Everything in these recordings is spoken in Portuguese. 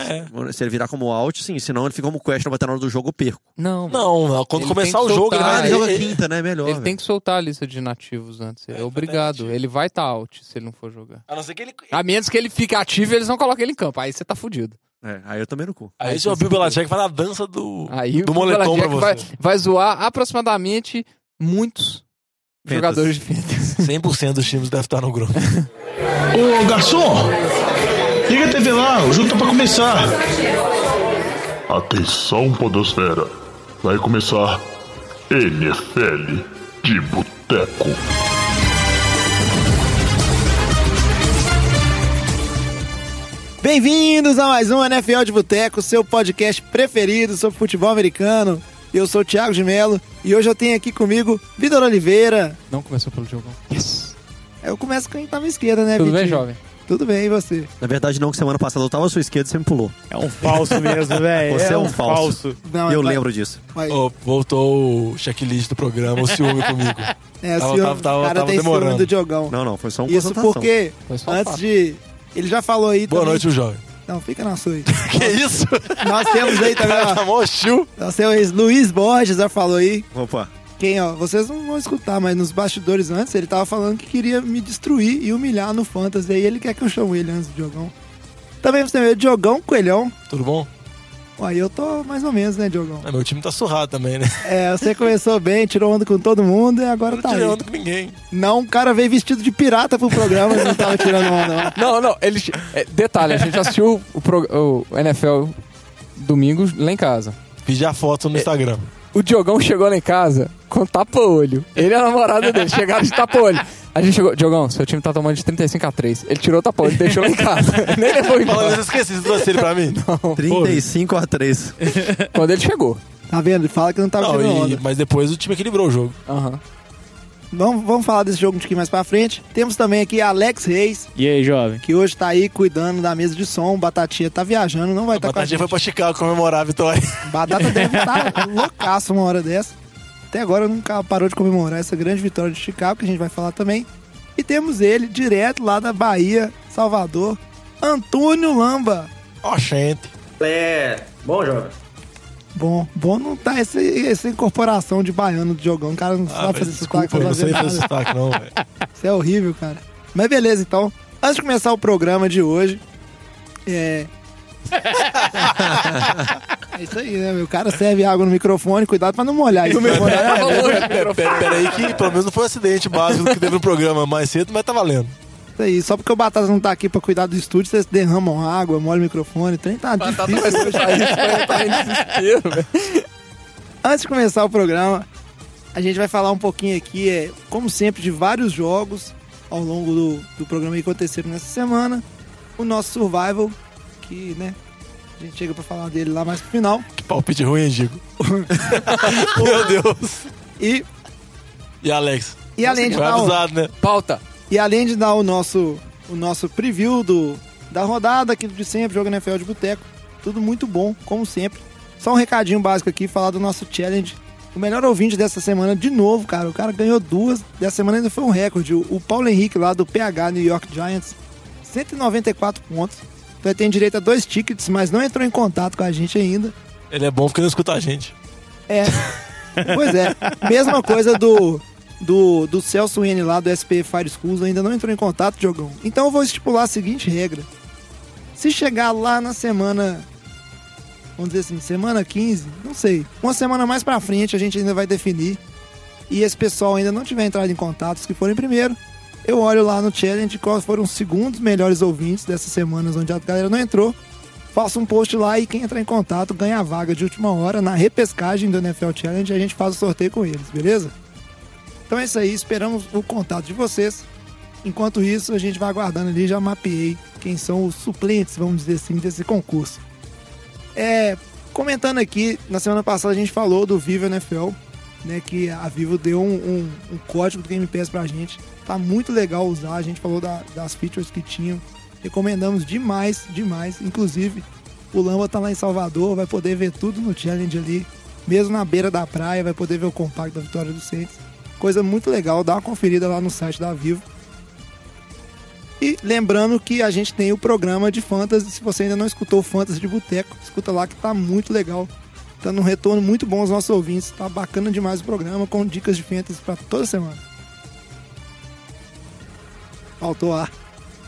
É. Se ele virar como out, sim. Senão ele fica como question, vai ter na hora do jogo, eu perco. Não, Não, não, quando Ele começar o jogo, ele soltar, vai. ele joga quinta, né? Melhor. ele velho. tem que soltar a lista de nativos antes. É, É, obrigado. Ele vai estar out se ele não for jogar. A não ser que ele. A menos que ele fique ativo e eles não colocam ele em campo. Aí você tá fudido. É, aí eu também no cu. Aí se o Bill Belichick vai na dança do, Aí do o moletom pra você. vai, vai zoar aproximadamente muitos jogadores de fantasy. 100% dos times devem estar no grupo. Ô garçom, liga a TV lá, o jogo tá pra começar. Atenção, Podosfera. Vai começar NFL de Boteco. Bem-vindos a mais um NFL de Boteco, seu podcast preferido sobre futebol americano. Eu sou o Thiago de Melo e hoje eu tenho aqui comigo Vitor Oliveira. Não começou pelo jogão. Yes. Eu começo com quem tá minha esquerda, né, Tudo bem, Vitinho? jovem? Tudo bem, e você? Na verdade, não, que semana passada eu tava à sua esquerda e você me pulou. É um falso mesmo, velho. Você é um falso. Não, E eu vai- lembro disso. vai- Ô, voltou o checklist do programa, o ciúme comigo. É, Tava- assim, tava- o tava- cara tava tem ciúme demorando. do Diogão. Não, não, foi só um Isso porque, um antes de... Ele já falou aí Boa também... noite, o jovem. Não, fica na sua aí. Que isso? Nós temos aí também, ó. mó hostil. Nós temos Luiz Borges, já falou aí. Opa. Quem, ó, vocês não vão escutar, mas nos bastidores antes, ele tava falando que queria me destruir e humilhar no Fantasy. Aí ele quer que eu chame ele antes do Diogão. Também você tem o Diogão Coelhão. Tudo bom? Aí eu tô mais ou menos, né, Diogão? Ah, meu time tá surrado também, né? É, você começou bem, tirou onda com todo mundo e agora Eu não tá tirei aí. onda com ninguém. Não, o cara veio vestido de pirata pro programa e não tava tirando onda, não. Não, não. Ele, é, detalhe, a gente assistiu o, pro- o NFL domingo lá em casa. Pedi a foto no Instagram. O Diogão chegou lá em casa com tapa-olho. Ele e a namorada dele chegaram de tapa-olho. A gente chegou, Diogão, seu time tá tomando de 35 a 3. Ele tirou o tapa-olho e deixou lá em casa. Nem levou Falando embora. isso, eu esqueci, você trouxe ele pra mim? 35 a 3. Quando ele chegou. Tá vendo? Ele fala que não tava Não, tirando e- onda. mas depois o time equilibrou o jogo. Aham. Vamos, vamos falar desse jogo um pouquinho mais pra frente. Temos também aqui Alex Reis, E aí, jovem? que hoje tá aí cuidando da mesa de som. Batatinha tá viajando, não vai estar com a Batatinha gente. foi pra Chicago comemorar a vitória. Batata deve estar loucaço uma hora dessa. Até agora nunca parou de comemorar essa grande vitória de Chicago, que a gente vai falar também. E temos ele, direto lá da Bahia, Salvador, Antônio Lamba. Ó, gente. Bom, bom não tá essa, essa incorporação de baiano do jogão. O cara não Ah, sabe velho, fazer desculpa, sotaque, não sei fazer sotaque não, velho. Isso é horrível, cara. Mas beleza, então. Antes de começar o programa de hoje, é. é isso aí, né? meu? O cara serve água no microfone, cuidado pra não molhar isso. Molhar é- Tava longe do Pera, microfone. pera, pera aí que pelo menos não foi um acidente básico que teve no programa mais cedo, mas tá valendo. Isso aí, só porque o Batata não tá aqui pra cuidar do estúdio, vocês derramam água, molham o microfone, o trem tá Batata difícil. vai soltar isso, vai estar em desespero, velho. Antes de começar o programa, a gente vai falar um pouquinho aqui, é, como sempre, de vários jogos ao longo do, do programa que aconteceram nessa semana. O nosso Survival, que, né, a gente chega pra falar dele lá mais pro final. Que palpite ruim, hein, Digo? Meu Deus. E, E Alex? e além de Foi dar o, avisado, né? Pauta. E além de dar o nosso, o nosso preview do, da rodada, aquilo de sempre, jogo NFL de boteco, tudo muito bom, como sempre. Só um recadinho básico aqui, falar do nosso challenge. O melhor ouvinte dessa semana, de novo, cara, o cara ganhou duas. Dessa semana ainda foi um recorde. O, o Paulo Henrique, lá do PH New York Giants, 194 pontos. Então ele tem direito a dois tickets, mas não entrou em contato com a gente ainda. Ele é bom porque não escuta a gente. É. pois é. Mesma coisa do, do, do Celso N lá do SP Fire Schools, ainda não entrou em contato, Diogão. Então eu vou estipular a seguinte regra. Se chegar lá na semana. Vamos dizer assim, semana 15, não sei. Uma semana mais pra frente a gente ainda vai definir. E esse pessoal ainda não tiver entrado em contato, os que forem primeiro, eu olho lá no challenge quais foram os segundos melhores ouvintes dessas semanas onde a galera não entrou. Faço um post lá e quem entrar em contato ganha a vaga de última hora na repescagem do NFL Challenge e a gente faz o sorteio com eles, beleza? Então é isso aí, esperamos o contato de vocês. Enquanto isso, a gente vai aguardando ali, já mapeei quem são os suplentes, vamos dizer assim, desse concurso. É, comentando aqui, na semana passada a gente falou do Vivo NFL, né, que a Vivo deu um, um- um código do Game Pass pra gente. Tá muito legal usar, a gente falou da- das features que tinham. Recomendamos demais, demais. Inclusive, o Lamba tá lá em Salvador, vai poder ver tudo no challenge ali. Mesmo na beira da praia, vai poder ver o compacto da vitória do Saints. Coisa muito legal, dá uma conferida lá no site da Vivo. E lembrando que a gente tem o programa de Fantasy. Se você ainda não escutou o Fantasy de Boteco, escuta lá que tá muito legal. Tá num retorno muito bom aos nossos ouvintes. Tá bacana demais o programa, com dicas de Fantasy pra toda semana. Faltou ar.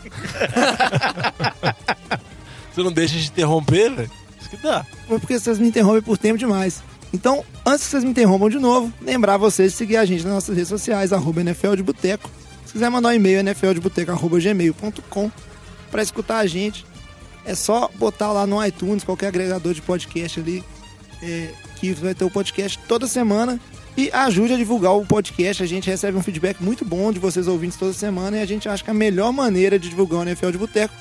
Você não deixa de interromper, velho? Isso que dá. Foi porque vocês me interrompem por tempo demais. Então, antes que vocês me interrompam de novo, lembrar vocês de seguir a gente nas nossas redes sociais, arroba NFL de Boteco. Se quiser mandar um e-mail, nfldeboteco.gmail.com para escutar a gente. É só botar lá no iTunes, qualquer agregador de podcast ali, é, que vai ter o podcast toda semana. E ajude a divulgar o podcast. A gente recebe um feedback muito bom de vocês ouvintes toda semana e a gente acha que a melhor maneira de divulgar o NFL de Boteco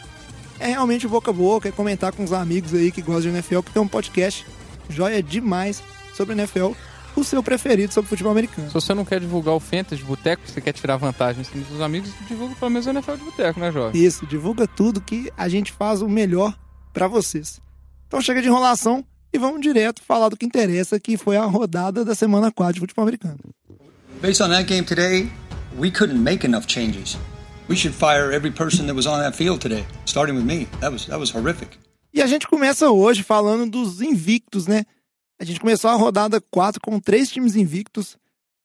é realmente boca a boca, é comentar com os amigos aí que gostam de NFL, porque é um podcast joia demais sobre NFL, o seu preferido sobre futebol americano. Se você não quer divulgar o Fantasy de Boteco, você quer tirar vantagem em cima dos amigos, divulga pelo menos o NFL de Boteco, né, jovem? Isso, divulga tudo que a gente faz o melhor pra vocês. Então chega de enrolação e vamos direto falar do que interessa, que foi a rodada da semana 4 de futebol americano. Based on that game today, we couldn't make enough changes. We should fire every person that was on that field today, starting with me. That was that was horrific. E a gente começa hoje falando dos invictos, né? A gente começou a rodada 4 com três times invictos.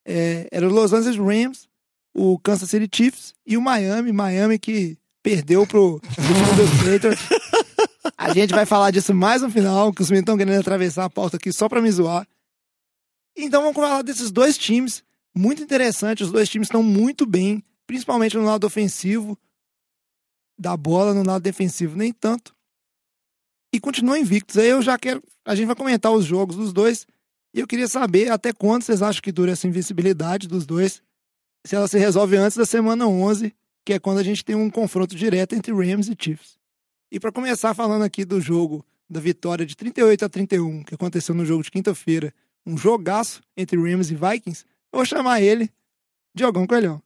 É, era o Los Angeles Rams, o Kansas City Chiefs e o Miami. Miami que perdeu pro dos Patriots. A gente vai falar disso mais no final, que os meninos estão querendo atravessar a pauta aqui só pra me zoar. Então vamos falar desses dois times. Muito interessante, os dois times estão muito bem, principalmente no lado ofensivo da bola, no lado defensivo nem tanto. E continuam invictos. Aí eu já quero. A gente vai comentar os jogos dos dois. E eu queria saber até quando vocês acham que dura essa invencibilidade dos dois. Se ela se resolve antes da semana 11, que é quando a gente tem um confronto direto entre Rams e Chiefs. E para começar falando aqui do jogo da vitória de 38 a 31, que aconteceu no jogo de quinta-feira, um jogaço entre Rams e Vikings, eu vou chamar ele, Diogão Coelhão.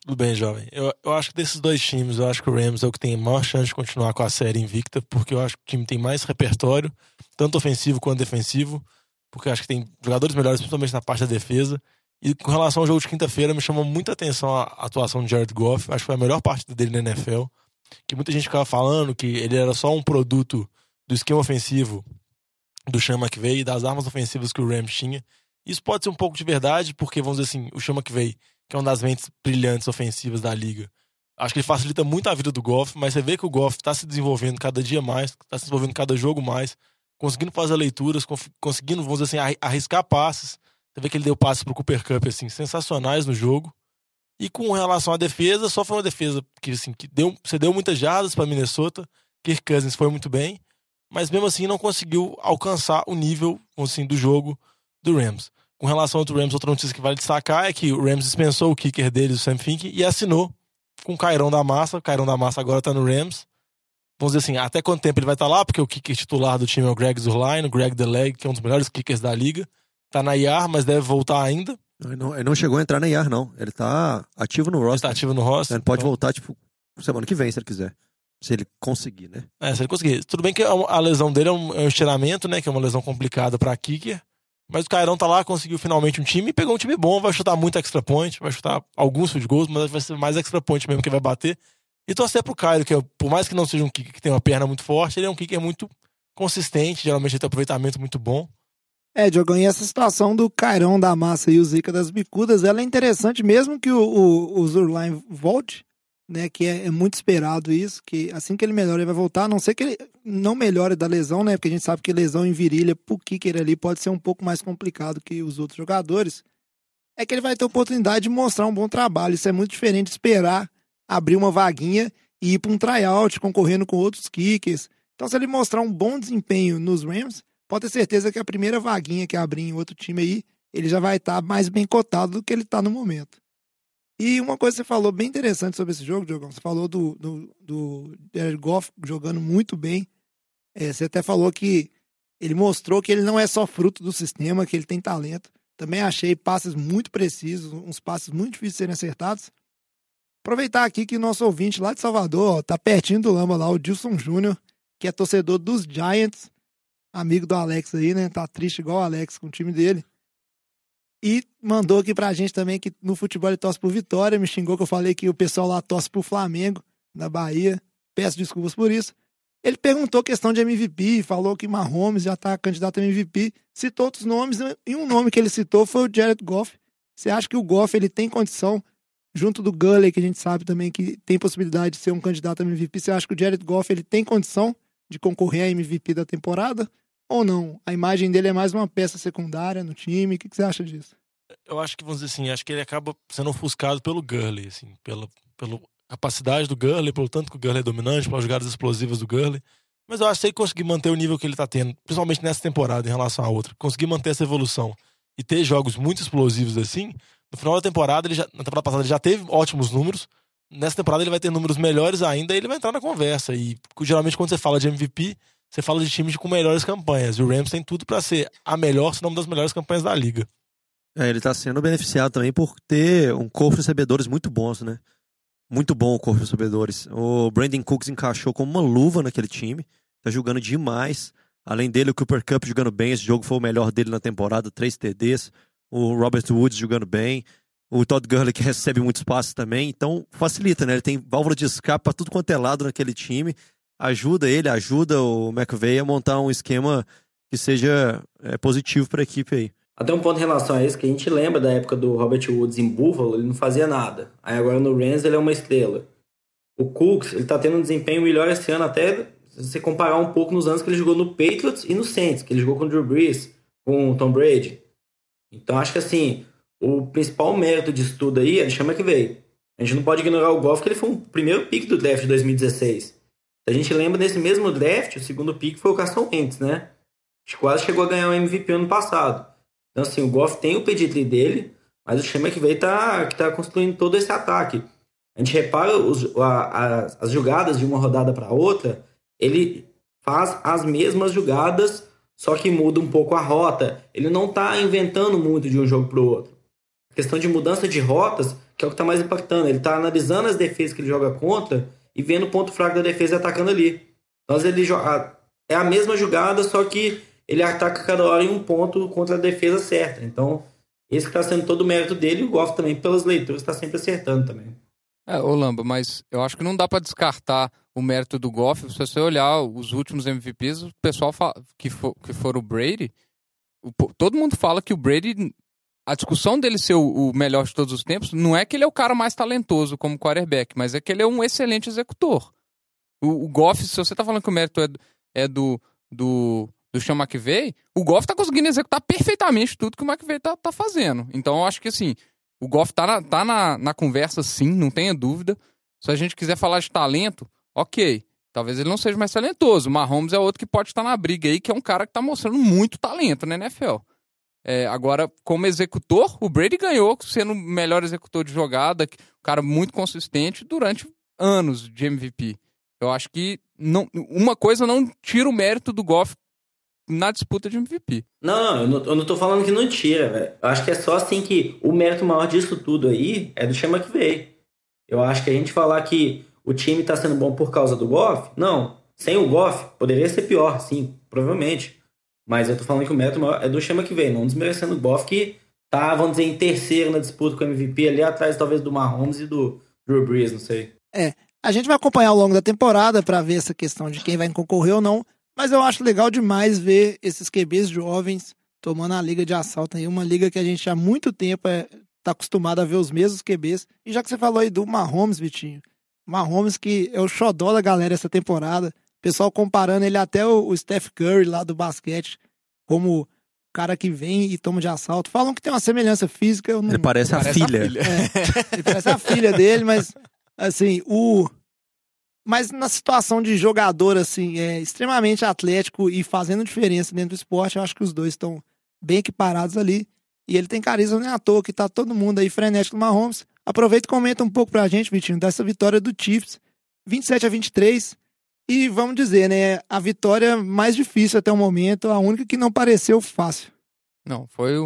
Tudo bem, jovem. Eu, eu acho que desses dois times, eu acho que o Rams é o que tem maior chance de continuar com a série invicta, porque eu acho que o time tem mais repertório, tanto ofensivo quanto defensivo, porque eu acho que tem jogadores melhores, principalmente na parte da defesa. E com relação ao jogo de quinta-feira, me chamou muita atenção a atuação de Jared Goff. Acho que foi a melhor partida dele na NFL. Que muita gente ficava falando que ele era só um produto do esquema ofensivo do Sean McVay e das armas ofensivas que o Rams tinha. Isso pode ser um pouco de verdade, porque, vamos dizer assim, o Sean McVay, que é uma das mentes brilhantes ofensivas da liga, acho que ele facilita muito a vida do Goff, mas você vê que o Goff está se desenvolvendo cada dia mais, está se desenvolvendo cada jogo mais, conseguindo fazer leituras, conseguindo, vamos dizer assim, arri- arriscar passes. Você vê que ele deu passes pro Cooper Cup, assim, sensacionais no jogo. E com relação à defesa, só foi uma defesa que, assim, que deu, você deu muitas jardas para Minnesota. Kirk Cousins foi muito bem, mas mesmo assim não conseguiu alcançar o nível assim, do jogo do Rams. Com relação ao Rams, outra notícia que vale destacar é que o Rams dispensou o kicker deles, o Sam Fink, e assinou com o Cairão da Massa. O Cairão da Massa agora tá no Rams. Vamos dizer assim, até quanto tempo ele vai estar lá, porque o kicker titular do time é o Greg Zurline, o Greg DeLeg, que é um dos melhores kickers da liga. Tá na IAR, mas deve voltar ainda. Ele não, ele não chegou a entrar na IAR, não. Ele tá ativo no Ele roster. tá ativo no roster. Ele pode então- voltar, tipo, semana que vem, se ele quiser. Se ele conseguir, né? É, se ele conseguir. Tudo bem que a lesão dele é um, é um estiramento, né? Que é uma lesão complicada pra kicker. Mas o Cairão tá lá, conseguiu finalmente um time e pegou um time bom. Vai chutar muito extra point, vai chutar alguns field goals, mas vai ser mais extra point mesmo que vai bater. E torcer pro Cairo, que é, por mais que não seja um kicker que tem uma perna muito forte, ele é um kicker muito consistente. Geralmente ele tem um aproveitamento muito bom. É, Diogão, e essa situação do Cairão da Massa e o Zica das Bicudas, ela é interessante mesmo que o, o, o Zurline volte, né? Que é, é muito esperado isso, que assim que ele melhora, ele vai voltar, a não ser que ele não melhore da lesão, né? Porque a gente sabe que lesão em virilha pro kicker ali pode ser um pouco mais complicado que os outros jogadores. É que ele vai ter oportunidade de mostrar um bom trabalho. Isso é muito diferente de esperar abrir uma vaguinha e ir para um tryout concorrendo com outros kickers. Então, se ele mostrar um bom desempenho nos Rams, pode ter certeza que a primeira vaguinha que abrir em outro time aí, ele já vai estar mais bem cotado do que ele está no momento. E uma coisa que você falou bem interessante sobre esse jogo, Diogão, você falou do, do, do Jared Goff jogando muito bem. É, você até falou que ele mostrou que ele não é só fruto do sistema, que ele tem talento. Também achei passes muito precisos, uns passes muito difíceis de serem acertados. Aproveitar aqui que nosso ouvinte lá de Salvador, ó, tá pertinho do Lama lá, o Dilson Júnior, que é torcedor dos Giants, amigo do Alex aí, né? Tá triste igual o Alex com o time dele. E mandou aqui pra gente também que no futebol ele torce por Vitória. Me xingou que eu falei que o pessoal lá torce por Flamengo, na Bahia. Peço desculpas por isso. Ele perguntou questão de MVP, falou que Mahomes já tá candidato a MVP, citou outros nomes, e um nome que ele citou foi o Jared Goff. Você acha que o Goff ele tem condição, junto do Gurley, que a gente sabe também que tem possibilidade de ser um candidato a MVP, você acha que o Jared Goff ele tem condição de concorrer a MVP da temporada? Ou não? A imagem dele é mais uma peça secundária no time. O que, que você acha disso? Eu acho que, vamos dizer assim, acho que ele acaba sendo ofuscado pelo Gurley, assim, pela, pela capacidade do Gurley, pelo tanto que o Gurley é dominante, pelas jogadas explosivas do Gurley. Mas eu acho que se ele conseguir manter o nível que ele tá tendo, principalmente nessa temporada em relação à outra, conseguir manter essa evolução e ter jogos muito explosivos assim, no final da temporada, ele já, na temporada passada ele já teve ótimos números. Nessa temporada ele vai ter números melhores ainda e ele vai entrar na conversa. E geralmente quando você fala de MVP, você fala de times com melhores campanhas. E o Rams tem tudo para ser a melhor, se não uma das melhores campanhas da liga. É, ele tá sendo beneficiado também por ter um corpo de recebedores muito bons, né? Muito bom o corpo de recebedores. O Brandon Cooks encaixou como uma luva naquele time. Tá jogando demais. Além dele, o Cooper Cup jogando bem. Esse jogo foi o melhor dele na temporada, três TDs. O Robert Woods jogando bem. O Todd Gurley que recebe muito espaço também. Então, facilita, né? Ele tem válvula de escape pra tudo quanto é lado naquele time. Ajuda ele, ajuda o McVeigh a montar um esquema que seja é, positivo para a equipe aí. Até um ponto em relação a isso, que a gente lembra da época do Robert Woods em Buffalo, ele não fazia nada. Aí agora no Rams ele é uma estrela. O Cooks, ele tá tendo um desempenho melhor esse ano, até se você comparar um pouco nos anos que ele jogou no Patriots e no Saints, que ele jogou com o Drew Brees, com o Tom Brady. Então acho que assim, o principal mérito disso tudo aí é de chama que veio. A gente não pode ignorar o Golf, que ele foi o primeiro pick do draft de 2016. A gente lembra desse mesmo draft, o segundo pick foi o Carson Wentz, né? A gente quase chegou a ganhar o MVP ano passado. Então, assim, o Goff tem o pedigree dele, mas o Chama que veio tá, que tá construindo todo esse ataque. A gente repara os, a, a, as jogadas de uma rodada para outra, ele faz as mesmas jogadas, só que muda um pouco a rota. Ele não tá inventando muito de um jogo para o outro. A questão de mudança de rotas, que é o que tá mais impactando. Ele tá analisando as defesas que ele joga contra e vendo o ponto fraco da defesa e atacando ali. Então, ele joga, é a mesma jogada, só que ele ataca cada hora em um ponto contra a defesa certa. Então, esse está sendo todo o mérito dele e o Goff também, pelas leituras, está sempre acertando também. É, ô Lamba, mas eu acho que não dá para descartar o mérito do Goff. Se você olhar os últimos MVPs, o pessoal fala, que, for, que for o Brady, o, todo mundo fala que o Brady, a discussão dele ser o, melhor de todos os tempos, não é que ele é o cara mais talentoso como quarterback, mas é que ele é um excelente executor. O, o Goff, se você tá falando que o mérito é, é do, do do Sean McVay, o Goff tá conseguindo executar perfeitamente tudo que o McVay tá, tá fazendo. Então eu acho que assim, o Goff tá, na, tá na, na conversa sim, não tenha dúvida. Se a gente quiser falar de talento, ok. Talvez ele não seja mais talentoso. O Mahomes é outro que pode estar na briga aí, que é um cara que tá mostrando muito talento na NFL. É, agora, como executor, o Brady ganhou sendo o melhor executor de jogada, um cara muito consistente durante anos de MVP. Eu acho que não, uma coisa não tira o mérito do Goff na disputa de MVP. Não, eu não, eu não tô falando que não tira, velho. Eu acho que é só assim que o mérito maior disso tudo aí é do Chama que veio. Eu acho que a gente falar que o time tá sendo bom por causa do Goff, não. Sem o Goff, poderia ser pior, sim, provavelmente. Mas eu tô falando que o mérito maior é do Chama que veio, não desmerecendo o Goff, que tá, vamos dizer, em terceiro na disputa com o MVP, ali atrás talvez do Mahomes e do Drew Brees, não sei. É, a gente vai acompanhar ao longo da temporada para ver essa questão de quem vai concorrer ou não. Mas eu acho legal demais ver esses QBs jovens tomando a liga de assalto aí, uma liga que a gente há muito tempo é, tá acostumado a ver os mesmos QBs. E já que você falou aí do Mahomes, Vitinho, Mahomes que é o xodó da galera essa temporada, pessoal comparando ele até o, o Steph Curry lá do basquete como cara que vem e toma de assalto. Falam que tem uma semelhança física. Não... Ele parece, a, parece filha. a filha. É, ele parece a filha dele, mas assim, o mas na situação de jogador, assim, é extremamente atlético e fazendo diferença dentro do esporte, eu acho que os dois estão bem equiparados ali. E ele tem carisma nem à toa, que tá todo mundo aí frenético no Mahomes. Aproveita e comenta um pouco pra gente, Vitinho, dessa vitória do Chiefs, 27 a 23. E vamos dizer, né, a vitória mais difícil até o momento, a única que não pareceu fácil. Não, foi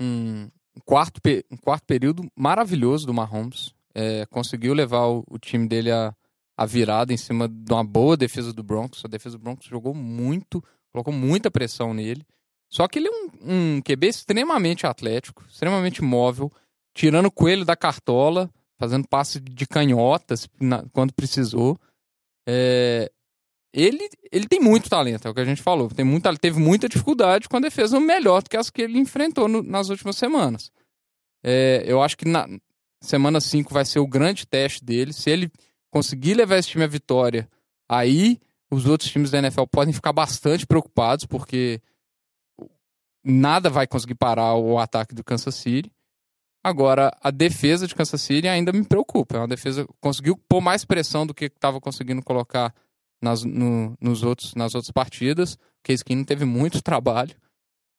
um, quarto, um quarto período maravilhoso do Mahomes. É, conseguiu levar o, o time dele a a virada em cima de uma boa defesa do Broncos. A defesa do Broncos jogou muito, colocou muita pressão nele. Só que ele é um, um QB extremamente atlético, extremamente móvel, tirando o coelho da cartola, fazendo passe de canhotas na, quando precisou. É, ele, ele tem muito talento, é o que a gente falou. Tem teve muita dificuldade com a defesa melhor do que as que ele enfrentou no, nas últimas semanas. É, eu acho que na semana 5 vai ser o grande teste dele. Se ele conseguir levar esse time à vitória, aí os outros times da NFL podem ficar bastante preocupados, porque nada vai conseguir parar o ataque do Kansas City. Agora, a defesa de Kansas City ainda me preocupa. É uma defesa conseguiu pôr mais pressão do que estava conseguindo colocar nas, no, nos outros, nas outras partidas. O Case Keenum teve muito trabalho.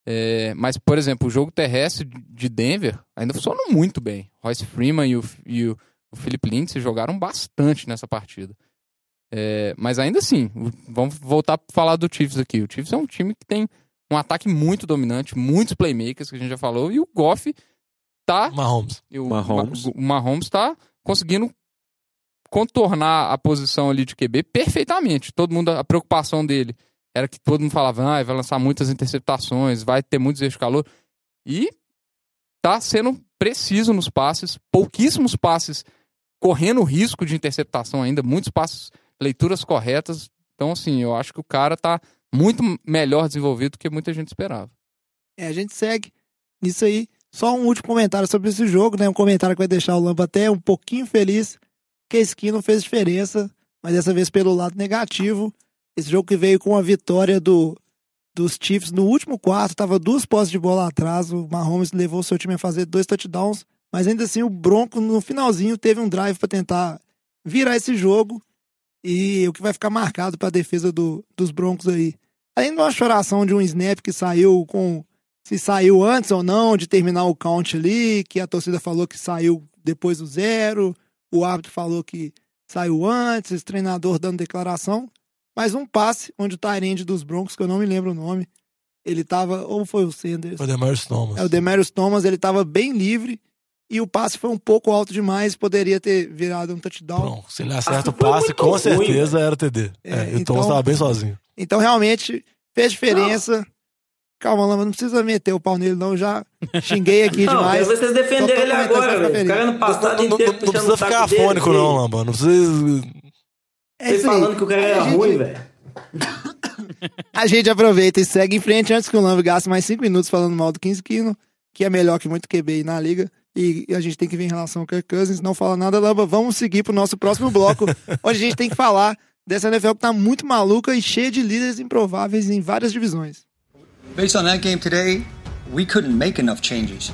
É, mas, por exemplo, o jogo terrestre de Denver ainda funcionou muito bem. Royce Freeman e o, e o, o Philip Lindsay jogaram bastante nessa partida. É, mas ainda assim, vamos voltar a falar do Chiefs aqui. O Chiefs é um time que tem um ataque muito dominante, muitos playmakers que a gente já falou, e o Goff tá. Mahomes. O Mahomes. o Mahomes tá conseguindo contornar a posição ali de QB perfeitamente. Todo mundo, a preocupação dele era que todo mundo falava, ah, vai lançar muitas interceptações, vai ter muitos erros de calor. E tá sendo preciso nos passes, pouquíssimos passes correndo risco de interceptação ainda, muitos passes, leituras corretas. Então, assim, eu acho que o cara tá muito melhor desenvolvido do que muita gente esperava. É, a gente segue nisso aí. Só um último comentário sobre esse jogo, né? Um comentário que vai deixar o Lampa até um pouquinho feliz, que a skin não fez diferença, mas dessa vez pelo lado negativo. Esse jogo que veio com a vitória do, dos Chiefs no último quarto, tava duas posses de bola atrás, o Mahomes levou o seu time a fazer dois touchdowns, mas ainda assim o Bronco no finalzinho teve um drive para tentar virar esse jogo e o que vai ficar marcado para a defesa do, dos Broncos aí. Além de uma choração de um snap que saiu com se saiu antes ou não de terminar o count ali, que a torcida falou que saiu depois do zero, o árbitro falou que saiu antes, o treinador dando declaração. Mas um passe onde o Tyrande dos Broncos, que eu não me lembro o nome, ele tava, ou foi o Sanders? Foi o Demarius Thomas. É, o Demarius Thomas, ele tava bem livre e o passe foi um pouco alto demais, poderia ter virado um touchdown. Bom, se ele acerta o passe, com ruim, certeza era TD. É, É, o então- Thomas tava bem sozinho. Então, realmente, fez diferença. Calma, Lama, não precisa meter o pau nele, não. Eu já xinguei aqui Não, demais. vocês tô ele agora, velho. Os caras no passado Não, não- inteiro não puxando precisa o ficar afônico, dele. não, Lamba. Não precisa. É aí. falando que o cara era A gente- ruim, velho. A gente aproveita e segue em frente antes que o Lamba gaste mais cinco minutos falando mal do 15 Kino, que é melhor que muito QB aí na liga. E a gente tem que ver em relação ao Kirk Cousins. Não fala nada, Lamba. Vamos seguir pro nosso próximo bloco, onde a gente tem que falar dessa NFL que tá muito maluca e cheia de líderes improváveis em várias divisões. Based on that game today, we couldn't make enough changes.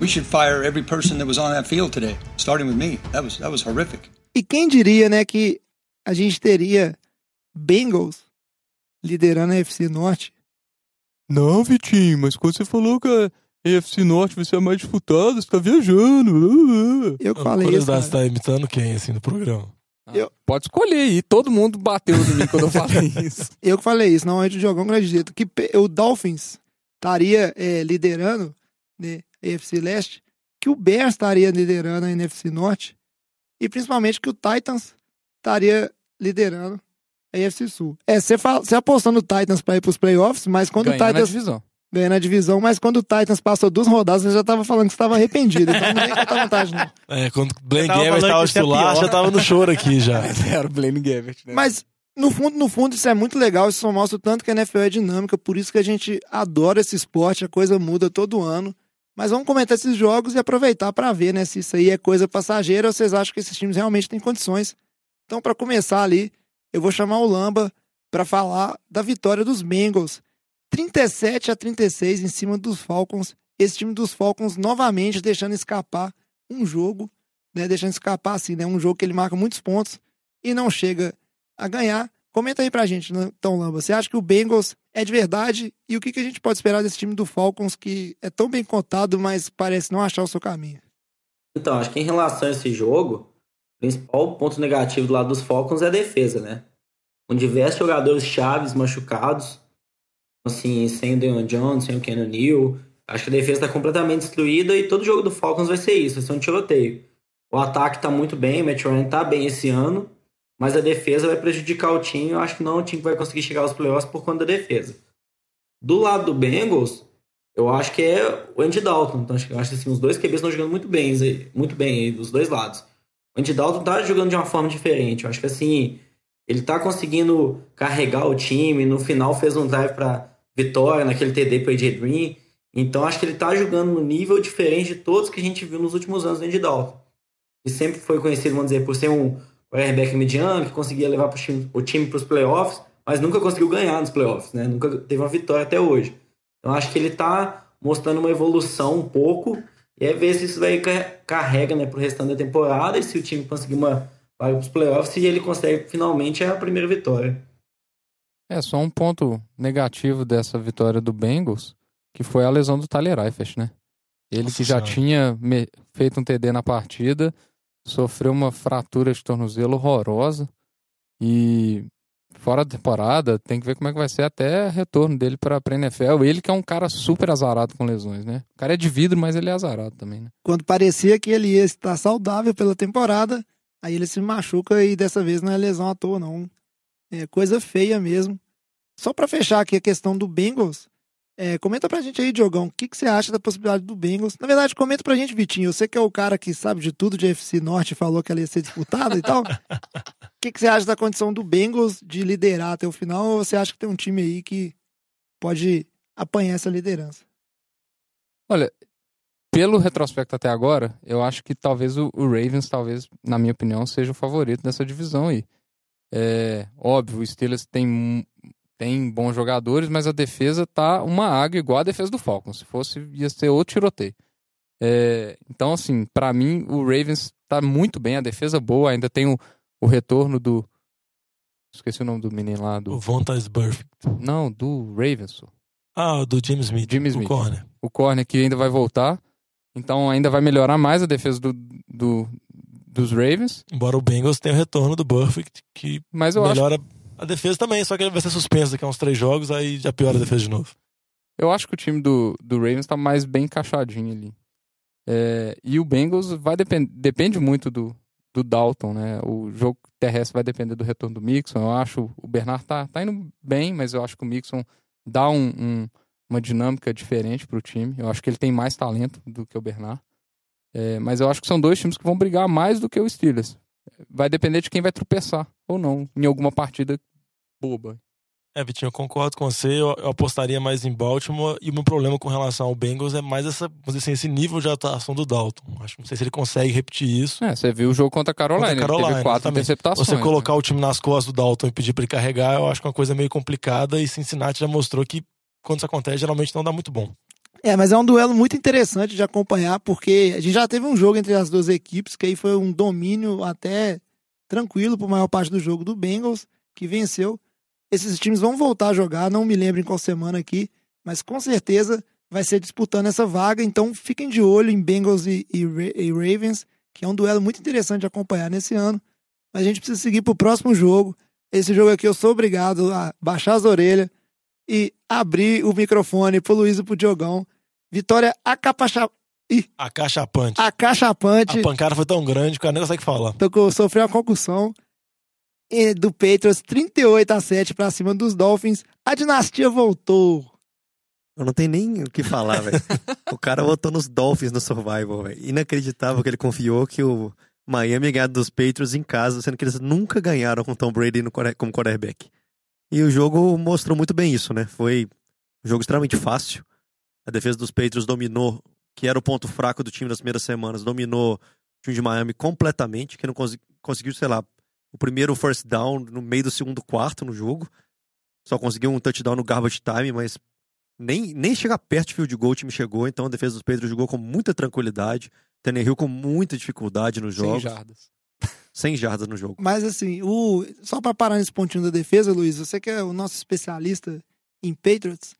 We should fire every person that was on that field today, starting with me. That was that was horrific. E quem diria, né, que a gente teria Bengals liderando a FC Norte? Não, Vitinho, mas quando você falou que a EFC Norte vai ser a mais disputada, você tá viajando. Eu que falei isso. Curiosidade, você cara. tá imitando quem, assim, no programa? Eu- Pode escolher aí, todo mundo bateu em mim quando eu falei isso. Eu que falei isso, não é de jogar um grande jeito. Que o Dolphins estaria é, liderando né, a NFC Leste, que o Bears estaria liderando a NFC Norte, e principalmente que o Titans estaria liderando a NFC Sul. É, você apostou no Titans para ir para os playoffs, mas quando Ganhando o a Titans divisão. Ganha na divisão, mas quando o Titans passou duas rodadas, você já estava falando que estava arrependido. Então não vem contar vantagem, não. É, quando Blaine tava Gabbert tava é titular, já tava no choro aqui já. Era o Blaine Gabbert, né? Mas, no fundo, no fundo, isso é muito legal. Isso só mostra o tanto que a NFL é dinâmica. Por isso que a gente adora esse esporte. A coisa muda todo ano. Mas vamos comentar esses jogos e aproveitar para ver, né? Se isso aí é coisa passageira ou vocês acham que esses times realmente têm condições. Então, para começar ali, eu vou chamar o Lamba para falar da vitória dos Bengals. 37 a 36 em cima dos Falcons. Esse time dos Falcons novamente deixando escapar um jogo, né? Deixando escapar assim, né? Um jogo que ele marca muitos pontos e não chega a ganhar. Comenta aí pra gente, então, Lamba. Você acha que o Bengals é de verdade? E o que, que a gente pode esperar desse time do Falcons que é tão bem cotado, mas parece não achar o seu caminho? Então, acho que em relação a esse jogo, o principal ponto negativo do lado dos Falcons é a defesa, né? Com diversos jogadores chaves machucados, assim, sem o Deion Jones, sem o Keanu Neal. Acho que a defesa está completamente destruída e todo jogo do Falcons vai ser isso, vai ser um tiroteio. O ataque tá muito bem, o Matt Ryan tá bem esse ano, mas a defesa vai prejudicar o time. Eu acho que não o time vai conseguir chegar aos playoffs por conta da defesa. Do lado do Bengals, eu acho que é o Andy Dalton. Então, acho que assim, os dois QBs estão jogando muito bem, muito bem aí, dos dois lados. O Andy Dalton tá jogando de uma forma diferente. Eu acho que assim, ele tá conseguindo carregar o time. No final fez um drive para vitória, naquele TD pro AJ Green. Então acho que ele tá jogando no nível diferente de todos que a gente viu nos últimos anos do Andy Dalton. E sempre foi conhecido, vamos dizer, por ser um quarterback mediano, que conseguia levar o time para os playoffs, mas nunca conseguiu ganhar nos playoffs, né? Nunca teve uma vitória até hoje. Então acho que ele tá mostrando uma evolução um pouco e é ver se isso daí ca- carrega né, pro restante da temporada e se o time conseguir uma vaga pros playoffs e ele consegue finalmente a primeira vitória. É, só um ponto negativo dessa vitória do Bengals, que foi a lesão do Tyler Eifert, né? Ele Nossa que já Senhora. tinha me- feito um TD na partida, sofreu uma fratura de tornozelo horrorosa e fora da temporada, tem que ver como é que vai ser até retorno dele para a NFL. Ele que é um cara super azarado com lesões, né? O cara é de vidro, mas ele é azarado também, né? Quando parecia que ele ia estar saudável pela temporada, aí ele se machuca e dessa vez não é lesão à toa, não. É coisa feia mesmo. Só pra fechar aqui a questão do Bengals, é, comenta pra gente aí, Diogão, o que, que você acha da possibilidade do Bengals? Na verdade, comenta pra gente, Vitinho. Você que é o cara que sabe de tudo de FC Norte, falou que ela ia ser disputada e tal. O que, que você acha da condição do Bengals de liderar até o final? Ou você acha que tem um time aí que pode apanhar essa liderança? Olha, pelo retrospecto até agora, eu acho que talvez o, o Ravens, talvez, na minha opinião, seja o favorito dessa divisão aí. É óbvio, o Steelers tem, tem bons jogadores, mas a defesa tá uma águia igual a defesa do Falcons. Se fosse, ia ser outro tiroteio. É, então, assim, pra mim, o Ravens tá muito bem, a defesa boa, ainda tem o, o retorno do. Esqueci o nome do menino lá, O do. Vontaze Burfict. Não, do Ravens. Ah, o do James Smith. O Smith. corner. o corner que ainda vai voltar. Então ainda vai melhorar mais a defesa do, do- dos Ravens. Embora o Bengals tenha o retorno do Burfict, que Mas eu acho, melhora a defesa também, só que ele vai ser suspenso daqui a uns três jogos, aí já piora a defesa de novo. eu acho que o time do, do Ravens tá mais bem encaixadinho ali. É, e o Bengals vai depend, depende muito do, do Dalton, né? O jogo terrestre vai depender do retorno do Mixon. Eu acho o Bernard tá, tá indo bem, mas eu acho que o Mixon dá um, um- uma dinâmica diferente pro time. Eu acho que ele tem mais talento do que o Bernard. É, mas eu acho que são dois times que vão brigar mais do que o Steelers. Vai depender de quem vai tropeçar ou não em alguma partida boba. É, Vitinho, eu concordo com você. Eu, eu apostaria mais em Baltimore. E o meu problema com relação ao Bengals é mais essa, assim, esse nível de atuação do Dalton. Acho não sei se ele consegue repetir isso. É, você viu o jogo contra a Carolina, Contra a Carolina, ele teve quatro exatamente. interceptações. Você né? colocar o time nas costas do Dalton e pedir pra ele carregar, eu acho que é uma coisa meio complicada. E Cincinnati já mostrou que quando isso acontece, geralmente não dá muito bom. É, mas é um duelo muito interessante de acompanhar, porque a gente já teve um jogo entre as duas equipes, que aí foi um domínio até tranquilo por maior parte do jogo do Bengals, que venceu. Esses times vão voltar a jogar, não me lembro em qual semana aqui, mas com certeza vai ser disputando essa vaga, então fiquem de olho em Bengals e, e e Ravens, que é um duelo muito interessante de acompanhar nesse ano. Mas a gente precisa seguir pro próximo jogo. Esse jogo aqui eu sou obrigado a baixar as orelhas e abrir o microfone pro Luiz e pro Diogão. Vitória acapacha... A cachapante. acachapante. A pancada foi tão grande que o cara nem consegue falar. Tô com- sofreu uma concussão. E do Patriots 38 a 7 pra cima dos Dolphins. A dinastia voltou. Eu não tenho nem o que falar, velho. o cara votou nos Dolphins no Survival, velho. Inacreditável que ele confiou que o Miami ia ganhar dos Patriots em casa, sendo que eles nunca ganharam com Tom Brady no como quarterback. E o jogo mostrou muito bem isso, né? Foi um jogo extremamente fácil. A defesa dos Patriots dominou, que era o ponto fraco do time nas primeiras semanas, dominou o time de Miami completamente, que não consi- conseguiu, sei lá, o primeiro first down no meio do segundo quarto no jogo. Só conseguiu um touchdown no garbage time, mas nem, nem chegar perto de field goal o time chegou, então a defesa dos Patriots jogou com muita tranquilidade. Tannehill com muita dificuldade nos Sem jogos. jardas. 100 jardas no jogo. Mas assim, o... só pra parar nesse pontinho da defesa, Luiz, você que é o nosso especialista em Patriots, o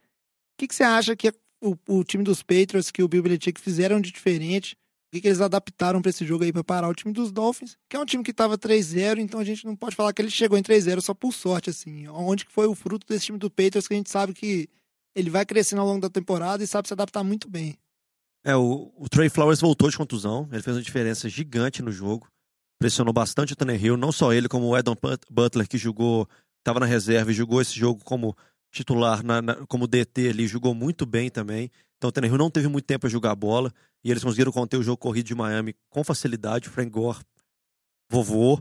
que, que você acha que o, o time dos Patriots, que o Bill Belichick fizeram de diferente? O que, que eles adaptaram pra esse jogo aí pra parar o time dos Dolphins? Que é um time que tava 3-0, então a gente não pode falar que ele chegou em 3-0 só por sorte, assim. Onde que foi o fruto desse time do Patriots que a gente sabe que ele vai crescendo ao longo da temporada e sabe se adaptar muito bem. É, o, o Trey Flowers voltou de contusão, ele fez uma diferença gigante no jogo. Pressionou bastante o Tannehill, não só ele, como o Edon But- Butler, que jogou, estava na reserva e jogou esse jogo como titular na- na- como DT ali, jogou muito bem também. Então o Tannehill não teve muito tempo a jogar bola e eles conseguiram conter o jogo corrido de Miami com facilidade. O Frank Gore, vovô.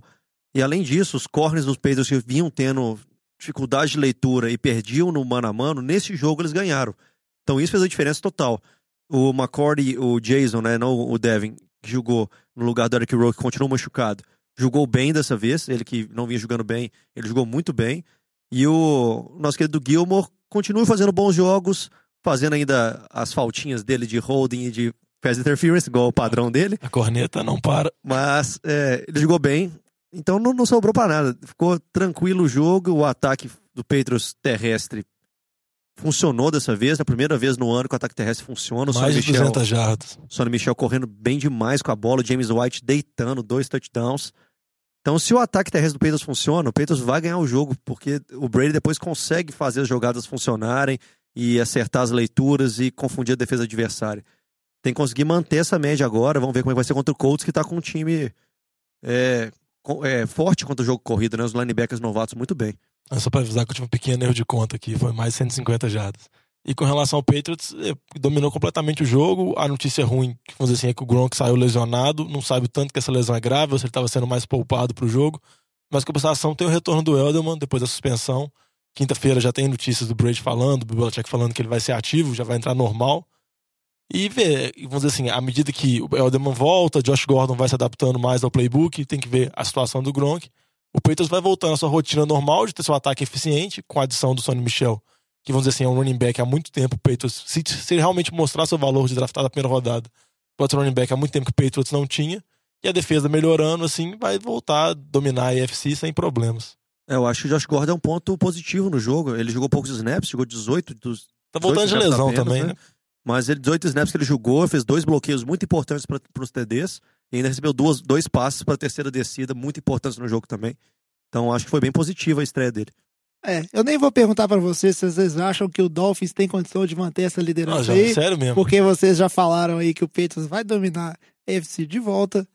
E além disso, os corners dos Patriots que vinham tendo dificuldade de leitura e perdiam no mano a mano, nesse jogo eles ganharam. Então isso fez a diferença total. O McCordy, o Jason, né, não o Devin, que jogou no lugar do Eric Rowe, que continuou machucado, jogou bem dessa vez. Ele que não vinha jogando bem, ele jogou muito bem. E o nosso querido Gilmore continua fazendo bons jogos, fazendo ainda as faltinhas dele de holding e de pass interference, igual o padrão dele. A corneta não para. Mas é, ele jogou bem, então não, não sobrou pra nada. Ficou tranquilo o jogo, o ataque do Patriots terrestre funcionou dessa vez, é a primeira vez no ano que o ataque terrestre funciona. O Mais Sonny de Michel, 200 jardas. Sonny Michel correndo bem demais com a bola, o James White deitando dois touchdowns. Então, se o ataque terrestre do Patriots funciona, o Patriots vai ganhar o jogo, porque o Brady depois consegue fazer as jogadas funcionarem e acertar as leituras e confundir a defesa adversária. Tem que conseguir manter essa média agora. Vamos ver como é que vai ser contra o Colts, que tá com um time é, é, forte contra o jogo corrido, né? Os linebackers novatos muito bem. É Só pra avisar que eu tive um pequeno erro de conta aqui, foi mais de 150 jardas. E com relação ao Patriots, eh, dominou completamente o jogo. A notícia ruim, vamos dizer assim, é que o Gronk saiu lesionado. Não sabe o tanto que essa lesão é grave, ou se ele estava sendo mais poupado pro jogo. Mas compensação tem o retorno do Elderman depois da suspensão. Quinta-feira já tem notícias do Brady falando, do Belichick falando que ele vai ser ativo, já vai entrar normal. E ver, vamos dizer assim, à medida que o Elderman volta, Josh Gordon vai se adaptando mais ao playbook, tem que ver a situação do Gronk. O Patriots vai voltando à sua rotina normal de ter seu ataque eficiente, com a adição do Sonny Michel, que vamos dizer assim, é um running back há muito tempo. O Patriots, se, se ele realmente mostrar seu valor de draftar na primeira rodada, pode ser running back há muito tempo que o Patriots não tinha. E a defesa melhorando, assim, vai voltar a dominar a AFC sem problemas. Eu acho que o Josh Gordon é um ponto positivo no jogo. Ele jogou poucos snaps, jogou 18 dos. Tá voltando 18 de lesão apenas, também, né? Mas ele, 18 snaps que ele jogou, fez dois bloqueios muito importantes para os TDs e ainda recebeu duas, dois passes para a terceira descida, muito importantes no jogo também. Então acho que foi bem positiva a estreia dele. É, eu nem vou perguntar pra vocês se vocês acham que o Dolphins tem condição de manter essa Não, liderança já, aí. sério mesmo. Porque vocês já falaram aí que o Patriots vai dominar a AFC de volta.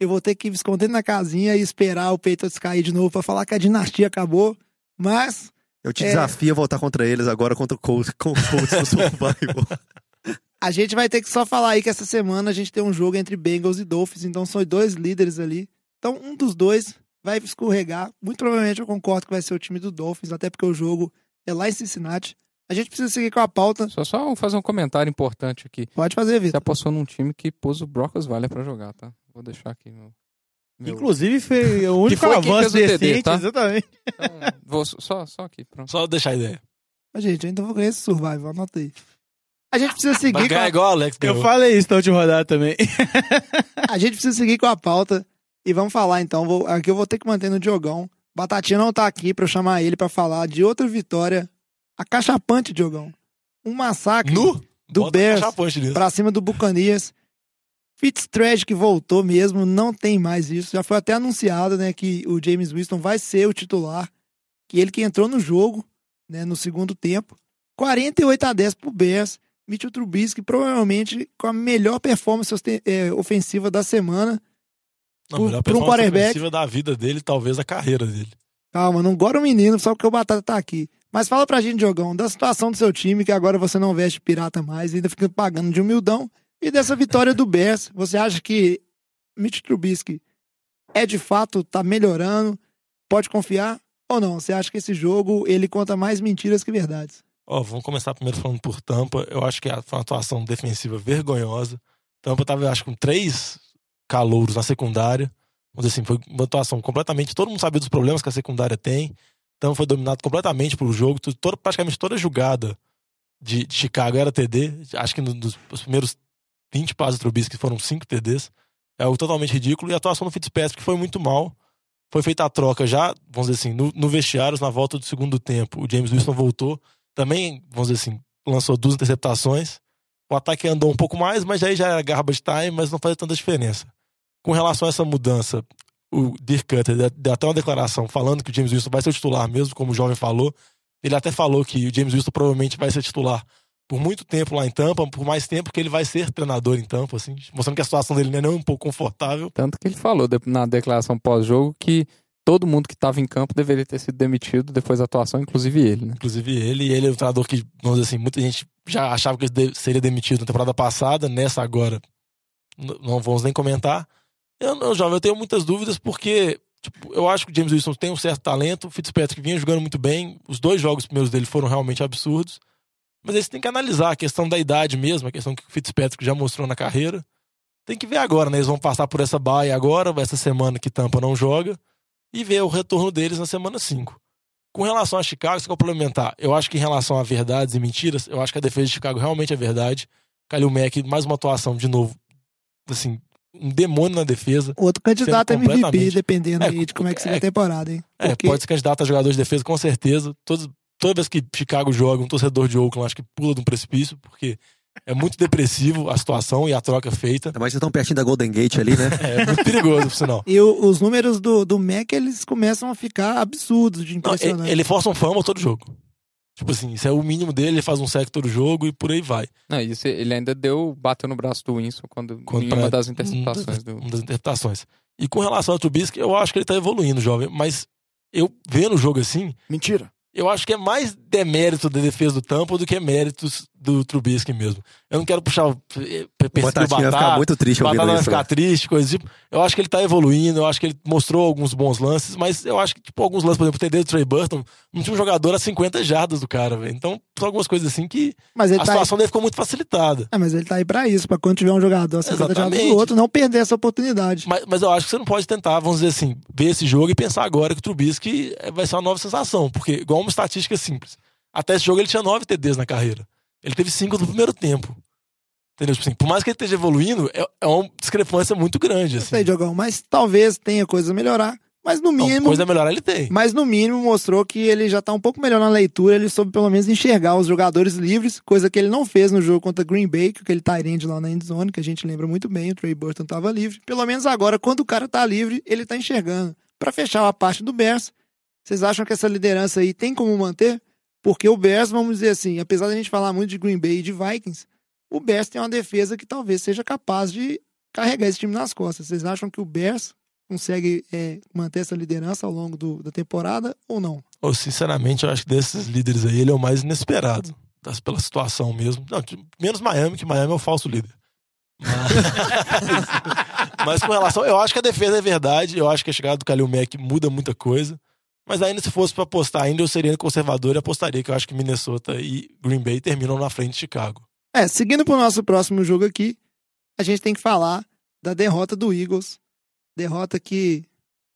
Eu vou ter que me esconder na casinha e esperar o Patriots cair de novo pra falar que a dinastia acabou. Mas Eu te É. desafio a voltar contra eles agora contra o Colts, com o Colts no Survival. a gente vai ter que só falar aí que essa semana a gente tem um jogo entre Bengals e Dolphins. Então são dois líderes ali. Então um dos dois vai escorregar. Muito provavelmente eu concordo que vai ser o time do Dolphins, até porque o jogo é lá em Cincinnati. A gente precisa seguir com a pauta. Só, só fazer um comentário importante aqui. Pode fazer, Você Vitor. apostou num time que pôs o Brock Osweiler pra jogar, tá? Vou deixar aqui. Meu, meu- Inclusive, foi o único foi avanço TD, decente, tá? exatamente. Então, vou só, só aqui, pronto. Só deixar a ideia. Mas, gente, eu ainda vou ganhar esse survival, anota aí. A gente precisa Vai seguir com ganhar a... igual o Alex Eu ganhou. falei isso na última rodada também. A gente precisa seguir com a pauta e vamos falar então. Vou- aqui eu vou ter que manter no Diogão. Batatinha não tá aqui pra eu chamar ele pra falar de outra vitória acachapante, Diogão. Um massacre Nu? do Bota Bears cachapante pra cima do Bucanias. Fitztragic voltou mesmo, não tem mais isso. Já foi até anunciado, né, que o James Winston vai ser o titular, que ele que entrou no jogo, né, no segundo tempo. 48 a 10 pro Bears. Mitchell Trubisky provavelmente com a melhor performance eh, ofensiva da semana. Não, por- a melhor por um quarterback. ofensiva da vida dele, talvez da carreira dele. Calma, não gora o menino só porque o Batata tá aqui. Mas fala pra gente, Diogão, da situação do seu time, que agora você não veste pirata mais, ainda fica pagando de humildão. E dessa vitória do Bears, você acha que Mitch Trubisky é de fato, tá melhorando? Pode confiar ou não? Você acha que esse jogo ele conta mais mentiras que verdades? Ó, vamos começar primeiro falando por Tampa. Eu acho que foi uma atuação defensiva vergonhosa. Tampa tava, eu acho, com três calouros na secundária. Vamos dizer assim, foi uma atuação completamente. Todo mundo sabia dos problemas que a secundária tem. Então foi dominado completamente pelo jogo. Toda, praticamente toda jogada de, de Chicago era TD. Acho que no- nos os primeiros 20 passes do Trubisky foram 5 TDs. É algo totalmente ridículo. E a atuação do Fitzpatrick foi muito mal. Foi feita a troca já, vamos dizer assim, no, no vestiário, na volta do segundo tempo. O James Wilson voltou. Também, vamos dizer assim, lançou duas interceptações. O ataque andou um pouco mais, mas aí já era garbage time, mas não fazia tanta diferença. Com relação a essa mudança, o Dirk Cutter deu até uma declaração falando que o James Wilson vai ser o titular mesmo, como o jovem falou. Ele até falou que o James Wilson provavelmente vai ser titular por muito tempo lá em Tampa, por mais tempo que ele vai ser treinador em Tampa, assim, mostrando que a situação dele não é nem um pouco confortável. Tanto que ele falou na declaração pós-jogo que todo mundo que estava em campo deveria ter sido demitido depois da atuação, inclusive ele, né? Inclusive ele, e ele é um treinador que, vamos dizer assim, muita gente já achava que ele seria demitido na temporada passada, nessa agora não vamos nem comentar. Eu, não, jovem, eu tenho muitas dúvidas porque tipo, eu acho que o James Wilson tem um certo talento, o Fitzpatrick vinha jogando muito bem, os dois jogos primeiros dele foram realmente absurdos, mas aí você tem que analisar a questão da idade mesmo, a questão que o Fitzpatrick já mostrou na carreira. Tem que ver agora, né? Eles vão passar por essa baia agora, essa semana que Tampa não joga, e ver o retorno deles na semana 5. Com relação a Chicago, se complementar, eu acho que em relação a verdades e mentiras, eu acho que a defesa de Chicago realmente é verdade. Kalil Mack, mais uma atuação de novo, assim, um demônio na defesa. Outro candidato a Sendo MVP, dependendo É, aí de como é que seria é- a temporada, hein? É, Porque- pode ser candidato a jogador de defesa, com certeza. Todos, toda vez que Chicago joga, um torcedor de Oakland acho que pula de um precipício, porque é muito depressivo a situação e a troca feita. Ainda mais que vocês estão pertinho da Golden Gate ali, né? É muito perigoso, por sinal. E o- os números do, do Mac, eles começam a ficar absurdos de Não, impressionante. ele, ele força um fumble todo jogo. Tipo assim, isso é o mínimo dele, ele faz um sec todo jogo e por aí vai. Não, isso ele ainda deu, bateu no braço do Winston quando, Quando em uma das interceptações das, do. uma das interpretações. E com relação ao Trubisky, eu acho que ele tá evoluindo, jovem. Mas eu vendo o jogo assim, Mentira. Eu acho que é mais demérito da defesa do Tampa do que méritos do Trubisky mesmo. Eu não quero puxar o eh, o Batatinha vai ficar Batata, muito triste Batata vai isso. ficar né? triste, coisa tipo. Eu acho que ele tá evoluindo, eu acho que ele mostrou alguns bons lances, mas eu acho que, tipo, alguns lances, por exemplo, o TD do Trey Burton, não tinha um jogador a 50 jardas do cara, velho. Então, são algumas coisas assim que Mas ele a tá aí, situação dele ficou muito facilitada. é, mas ele tá aí pra isso, pra quando tiver um jogador a 50 jardas do Exatamente. outro, não perder essa oportunidade. Mas, mas eu acho que você não pode tentar, vamos dizer assim, ver esse jogo e pensar agora que o Trubisky eh, vai ser uma nova sensação. Porque, igual uma estatística simples, até esse jogo ele tinha nove TDs na carreira. Ele teve cinco no primeiro tempo. Entendeu? Tipo assim, por mais que ele esteja evoluindo, é, é uma discrepância muito grande. Eu Assim. sei, Diogão, mas talvez tenha coisa a melhorar. Mas no Não, mínimo, coisa a melhorar ele tem. mas no mínimo mostrou que ele já tá um pouco melhor na leitura, ele soube pelo menos enxergar os jogadores livres, coisa que ele não fez no jogo contra Green Bay, que ele tá indo lá na endzone, que a gente lembra muito bem, o Trey Burton tava livre. Pelo menos agora, quando o cara tá livre, ele tá enxergando. Pra fechar a parte do Bears, vocês acham que essa liderança aí tem como manter? Porque o Bears, vamos dizer assim, apesar da gente falar muito de Green Bay e de Vikings, o Bears tem uma defesa que talvez seja capaz de carregar esse time nas costas. Vocês acham que o Bears consegue é, manter essa liderança ao longo do- da temporada ou não? Ou, sinceramente, eu acho que desses líderes aí, ele é o mais inesperado. das- Pela situação mesmo. Não, menos Miami, que Miami é o falso líder. Mas, mas com relação. Eu acho que a defesa é verdade. Eu acho que a chegada do Kalil Mack muda muita coisa. Mas ainda se fosse pra apostar, ainda eu seria conservador e apostaria que eu acho que Minnesota e Green Bay terminam na frente de Chicago. É, seguindo pro nosso próximo jogo aqui, a gente tem que falar da derrota do Eagles. Derrota que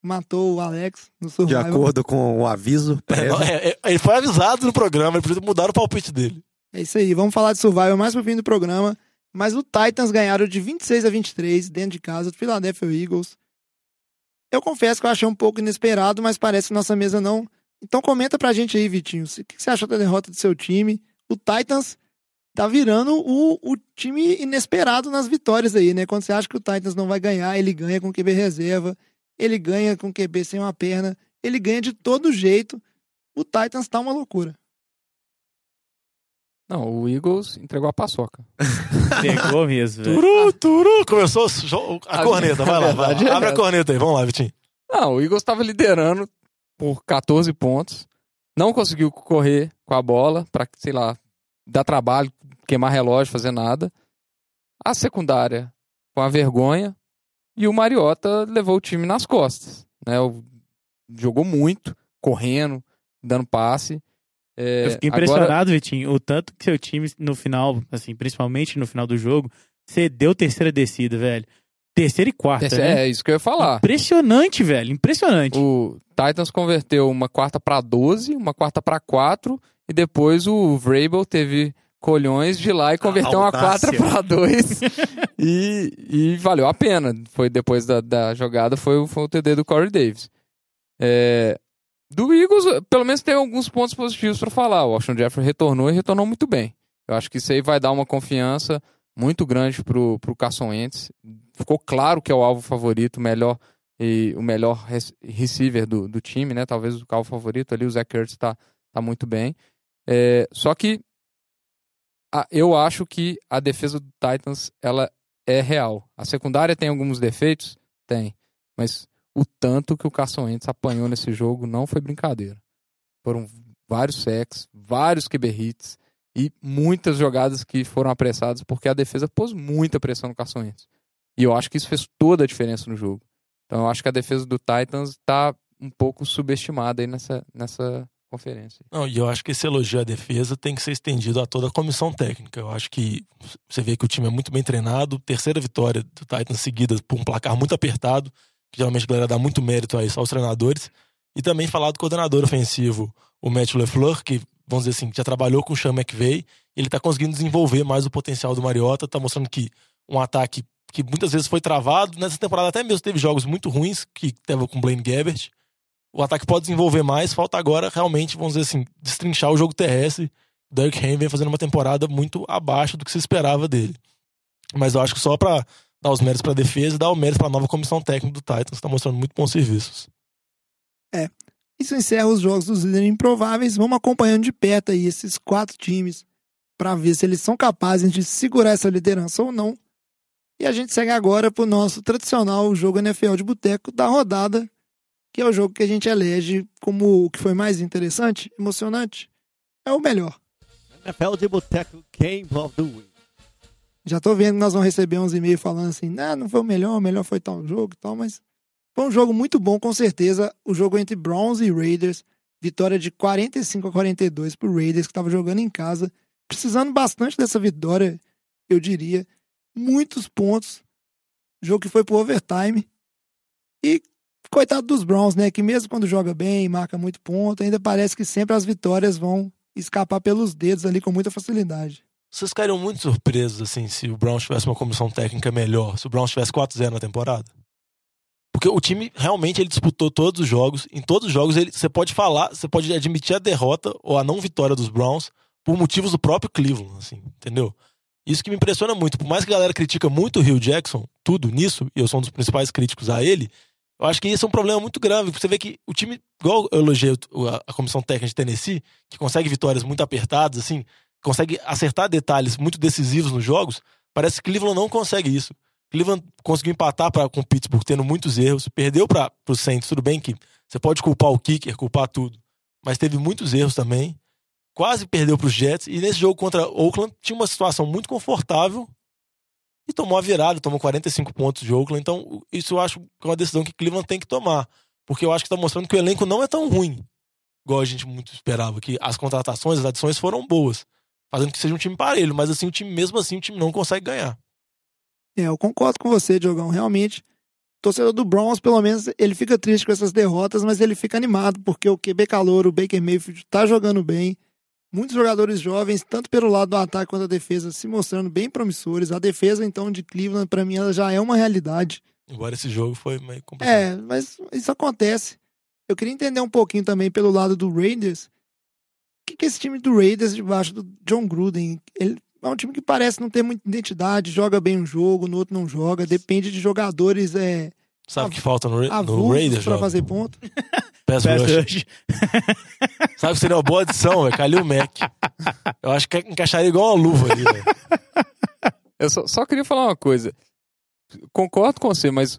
matou o Alex no De Survival. acordo com o aviso É, é, é, ele foi avisado no programa, ele precisa mudar o palpite dele. É isso aí, vamos falar de Survival mais pro fim do programa. Mas o Titans ganharam de 26 a 23 dentro de casa do Philadelphia Eagles. Eu confesso que eu achei um pouco inesperado, mas parece que nossa mesa não. Então comenta pra gente aí, Vitinho. O que você achou da derrota do seu time? O Titans tá virando o, o time inesperado nas vitórias aí, né? Quando você acha que o Titans não vai ganhar, ele ganha com QB reserva, ele ganha com QB sem uma perna, ele ganha de todo jeito. O Titans tá uma loucura. Não, o Eagles entregou a paçoca. Pegou mesmo, velho. Turu, turu, começou a A corneta, vai lá, vai verdade lá. é Abre a corneta aí, vamos lá, Vitinho. Não, o Eagles estava liderando por 14 pontos. Não conseguiu correr com a bola para, sei lá, dar trabalho, queimar relógio, fazer nada. A secundária com a vergonha. E o Mariota levou o time nas costas. Né? Jogou muito, correndo, dando passe. É, Eu fiquei agora- impressionado, Vitinho, o tanto que seu time no final, assim, principalmente no final do jogo, cedeu terceira descida, velho. Terceira e quarta, é, né? é isso que eu ia falar. Impressionante, velho. Impressionante. O Titans converteu uma quarta para 12, uma quarta para 4 e depois o Vrabel teve colhões de lá e converteu uma quarta para 2 e, e valeu a pena. Foi depois da, da jogada foi, o- foi o TD do Corey Davis. É, do Eagles, pelo menos tem alguns pontos positivos para falar. O Washington Jeffrey retornou e retornou muito bem. Eu acho que isso aí vai dar uma confiança muito grande pro, pro Carson Wentz. Ficou claro que é o alvo favorito, melhor e o melhor receiver do, do time, né? Talvez o alvo favorito ali, o Zach Ertz tá, tá muito bem. É, só que a- eu acho que a defesa do Titans ela é real. A secundária tem alguns defeitos? Tem. Mas o tanto que o Carson Wentz apanhou nesse jogo não foi brincadeira. Foram vários sacks, vários QB hits e muitas jogadas que foram apressadas porque a defesa pôs muita pressão no Carson Wentz. E eu acho que isso fez toda a diferença no jogo. Então eu acho que a defesa do Titans está um pouco subestimada aí nessa, nessa conferência. Não, e eu acho que esse elogio à defesa tem que ser estendido a toda a comissão técnica. Eu acho que você vê que o time é muito bem treinado, terceira vitória do Titans seguida por um placar muito apertado, que geralmente a galera dá muito mérito a isso aos treinadores. E também falar do coordenador ofensivo, o Matt LeFleur, que, vamos dizer assim, já trabalhou com o Sean McVay, ele está conseguindo desenvolver mais o potencial do Mariota, está mostrando que um ataque que muitas vezes foi travado, nessa temporada até mesmo teve jogos muito ruins, que teve com o Blaine Gabbert, o ataque pode desenvolver mais, falta agora realmente, vamos dizer assim, destrinchar o jogo terrestre. Derrick Henry vem fazendo uma temporada muito abaixo do que se esperava dele. Mas eu acho que só para dar os méritos para a defesa e dar o mérito para a nova comissão técnica do Titans, está mostrando muito bons serviços. É. Isso encerra os jogos dos líderes improváveis. Vamos acompanhando de perto aí esses quatro times para ver se eles são capazes de segurar essa liderança ou não. E a gente segue agora para o nosso tradicional jogo NFL de boteco da rodada que é o jogo que a gente elege como o que foi mais interessante, emocionante, é o melhor. NFL de Boteco Game of the Week. Já tô vendo que nós vamos receber uns e-mails falando assim, não, não foi o melhor, o melhor foi tal jogo e tal, mas foi um jogo muito bom, com certeza. O jogo entre Browns e Raiders, vitória de 45 a 42 pro Raiders, que estava jogando em casa, precisando bastante dessa vitória, eu diria. Muitos pontos. Jogo que foi pro overtime. E coitado dos Browns, né? Que mesmo quando joga bem, marca muito ponto, ainda parece que sempre as vitórias vão escapar pelos dedos ali com muita facilidade. Vocês ficariam muito surpresos, assim, se o Browns tivesse uma comissão técnica melhor, se o Browns tivesse 4-0 na temporada? Porque o time realmente ele disputou todos os jogos. Em todos os jogos ele, você pode falar, você pode admitir a derrota ou a não vitória dos Browns por motivos do próprio Cleveland, assim, entendeu? Isso que me impressiona muito. Por mais que a galera critica muito o Rio Jackson, tudo nisso, e eu sou um dos principais críticos a ele, eu acho que isso é um problema muito grave. Você vê que o time, igual eu elogiei a, comissão técnica de Tennessee, que consegue vitórias muito apertadas, assim, consegue acertar detalhes muito decisivos nos jogos, parece que Cleveland não consegue isso. Cleveland conseguiu empatar pra, com Pittsburgh tendo muitos erros, perdeu para o Saints, tudo bem que você pode culpar o kicker, culpar tudo, mas teve muitos erros também. Quase perdeu para os Jets e nesse jogo contra Oakland tinha uma situação muito confortável e tomou a virada, tomou 45 pontos de Oakland. Então, isso eu acho que é uma decisão que Cleveland tem que tomar. Porque eu acho que está mostrando que o elenco não é tão ruim, igual a gente muito esperava. Que as contratações, as adições foram boas, fazendo que seja um time parelho. Mas assim, o time, mesmo assim, o time não consegue ganhar. É, eu concordo com você, Diogão. Realmente, o torcedor do Browns, pelo menos, ele fica triste com essas derrotas, mas ele fica animado, porque o QB calor, o Baker Mayfield, tá jogando bem muitos jogadores jovens, tanto pelo lado do ataque quanto da defesa, se mostrando bem promissores. A defesa, então, de Cleveland, para mim, ela já é uma realidade. Embora esse jogo foi meio complicado. É, mas isso acontece. Eu queria entender um pouquinho também pelo lado do Raiders. O que, que é esse time do Raiders debaixo do John Gruden? Ele é um time que parece não ter muita identidade, joga bem um jogo, no outro não joga, depende de jogadores. É, Sabe o que falta no, no Raiders? Pra fazer ponto. Pass, Pass rush. rush. Sabe que seria uma boa adição, velho? Kalil Mack. Eu acho que encaixaria igual uma luva ali, velho. Eu só, só, queria falar uma coisa. Concordo com você, mas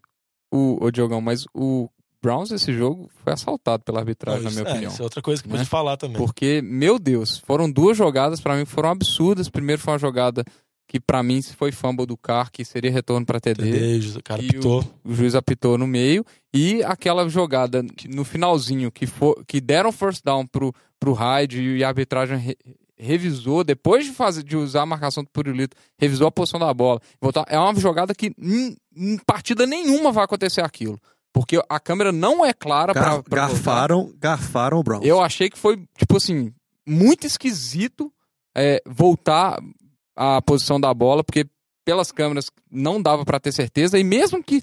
o, o Diogão, mas o Browns esse jogo foi assaltado pela arbitragem, Não, isso, na minha é, opinião. Isso é outra coisa que né? pode falar também. Porque, meu Deus, foram duas jogadas para mim que foram absurdas. Primeiro foi uma jogada que para mim foi fumble do Carr, que seria retorno para TD. TD, o cara apitou. O, o, juiz apitou no meio. E aquela jogada no finalzinho, que, for, que deram first down pro, pro Hyde e a arbitragem re, revisou, depois de, fazer, de usar a marcação do Purilito, revisou a posição da bola. Voltar, é uma jogada que em, em partida nenhuma vai acontecer aquilo. Porque a câmera não é clara Gar, pra, garfaram, garfaram o Browns. Eu achei que foi, tipo assim, muito esquisito é, voltar a posição da bola, porque pelas câmeras não dava para ter certeza, e mesmo que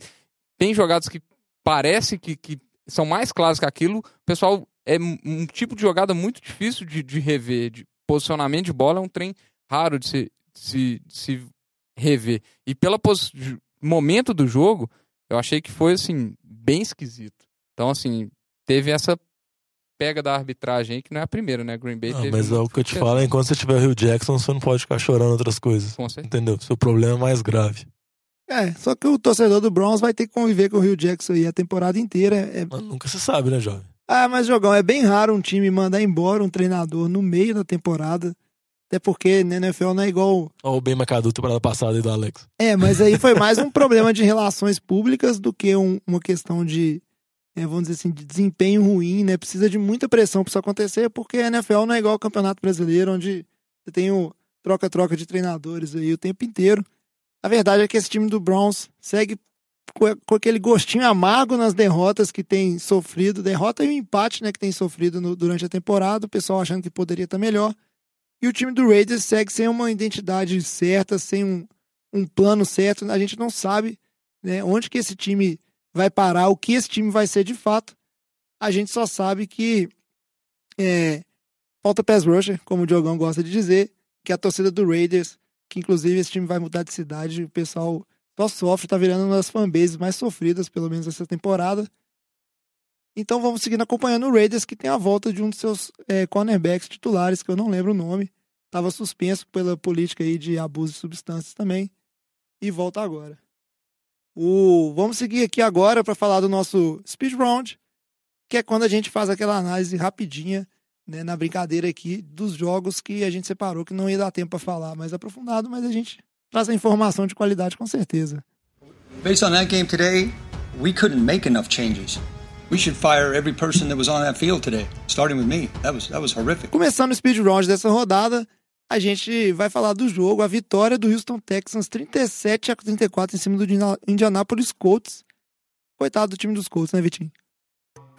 tem jogadas que parece que, que são mais claras que aquilo, pessoal é um tipo de jogada muito difícil de, de rever, de posicionamento de bola é um trem raro de se, de se, de se rever. E pelo momento do jogo, eu achei que foi assim bem esquisito. Então assim, teve essa pega da arbitragem aí, que não é a primeira, né? Green Bay não, Mas é o que eu te falo, enquanto você tiver o Rio Jackson, você não pode ficar chorando outras coisas. Com certeza. Entendeu? Seu problema é mais grave. É, só que o torcedor do Browns vai ter que conviver com o Rio Jackson aí a temporada inteira. É... Mas nunca se sabe, né, jovem? Ah, mas jogão, é bem raro um time mandar embora um treinador no meio da temporada. Até porque na NFL não é igual. Olha o bem McAdoo temporada passada aí do Alex. É, mas aí foi mais um problema de relações públicas do que um- uma questão de, é, vamos dizer assim, de desempenho ruim, né? Precisa de muita pressão para isso acontecer, porque a NFL não é igual ao Campeonato Brasileiro, onde você tem o troca-troca de treinadores aí o tempo inteiro. A verdade é que esse time do Browns segue com aquele gostinho amargo nas derrotas que tem sofrido, derrota e o empate, né, que tem sofrido no- durante a temporada, o pessoal achando que poderia estar melhor. E o time do Raiders segue sem uma identidade certa, sem um, um plano certo. A gente não sabe né, onde que esse time vai parar, o que esse time vai ser de fato. A gente só sabe que é, falta pass rusher, como o Diogão gosta de dizer, que a torcida do Raiders, que inclusive esse time vai mudar de cidade, o pessoal só sofre, tá virando uma das fanbases mais sofridas, pelo menos essa temporada. Então vamos seguindo acompanhando o Raiders, que tem a volta de um dos seus é, cornerbacks titulares, que eu não lembro o nome. Estava suspenso pela política aí de abuso de substâncias também. E volta agora. O... Vamos seguir aqui agora para falar do nosso Speed Round, que é quando a gente faz aquela análise rapidinha, né, na brincadeira aqui, dos jogos que a gente separou, que não ia dar tempo para falar mais aprofundado, mas a gente traz a informação de qualidade com certeza. Based on that game today, we couldn't make enough changes. We should fire every person that was on that field today, starting with me. That was that was horrific. Começando o speed round dessa rodada, a gente vai falar do jogo, a vitória do Houston Texans 37 a 34 em cima do Indiana- Indianapolis Colts. Coitado do time dos Colts, né, Vitinho?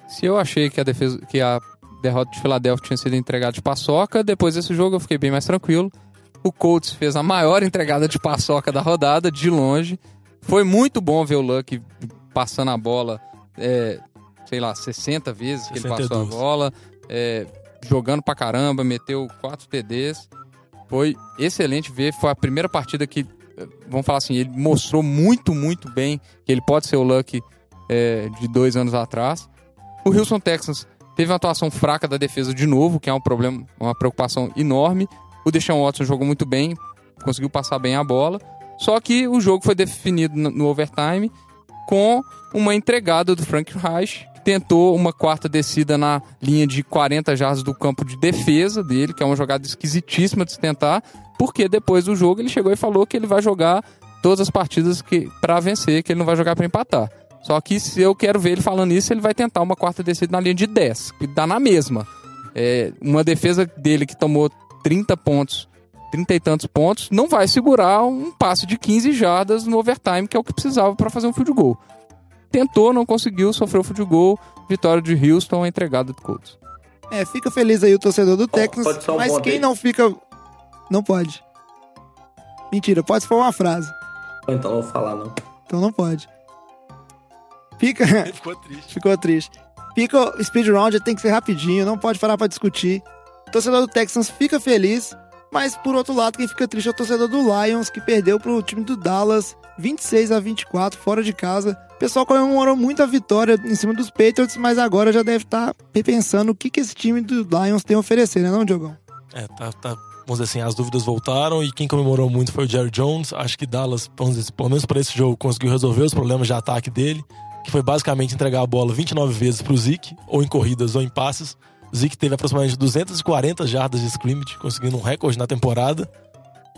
Se eu achei que a defesa, que a derrota de Filadélfia tinha sido entregada de paçoca, depois desse jogo eu fiquei bem mais tranquilo. O Colts fez a maior entregada de paçoca da rodada, de longe. Foi muito bom ver o Luck passando a bola, é, sei lá, 60 vezes que ele passou a 62. bola, é, jogando pra caramba, meteu 4 TDs. Foi excelente ver, foi a primeira partida que, vamos falar assim, ele mostrou muito, muito bem que ele pode ser o Luck é, de dois anos atrás. O Houston Texans teve uma atuação fraca da defesa de novo, que é um problema, uma preocupação enorme. O Deshaun Watson jogou muito bem, conseguiu passar bem a bola. Só que o jogo foi definido no no overtime com uma entregada do Frank Reich, tentou uma quarta descida na linha de 40 jardas do campo de defesa dele, que é uma jogada esquisitíssima de se tentar, porque depois do jogo ele chegou e falou que ele vai jogar todas as partidas que para vencer, que ele não vai jogar para empatar. Só que se eu quero ver ele falando isso, ele vai tentar uma quarta descida na linha de 10, que dá na mesma. É, uma defesa dele que tomou 30 pontos, 30 e tantos pontos, não vai segurar um passe de 15 jardas no overtime, que é o que precisava para fazer um field goal. Tentou, não conseguiu, sofreu o goal, vitória de Houston, entregada do Colts. É, fica feliz aí o torcedor do só um mas quem aí? não fica. Não pode. Mentira, pode se for uma frase. Então não vou falar, não. Então não pode. Fica. Ele ficou triste. Ficou triste. Fica o speed round, tem que ser rapidinho, não pode parar pra discutir. O torcedor do Texans fica feliz, mas por outro lado, quem fica triste é o torcedor do Lions, que perdeu pro time do Dallas 26 a 24 fora de casa. O pessoal comemorou muito a vitória em cima dos Patriots, mas agora já deve estar repensando o que, que esse time do Lions tem a oferecer, né, não, Diogão? É, tá, tá. Vamos dizer assim, as dúvidas voltaram e quem comemorou muito foi o Jerry Jones. Acho que Dallas, vamos dizer, pelo menos para esse jogo, conseguiu resolver os problemas de ataque dele, que foi basicamente entregar a bola 29 vezes pro Zeke, ou em corridas ou em passes. O Zeke teve aproximadamente 240 jardas de scrimmage, conseguindo um recorde na temporada.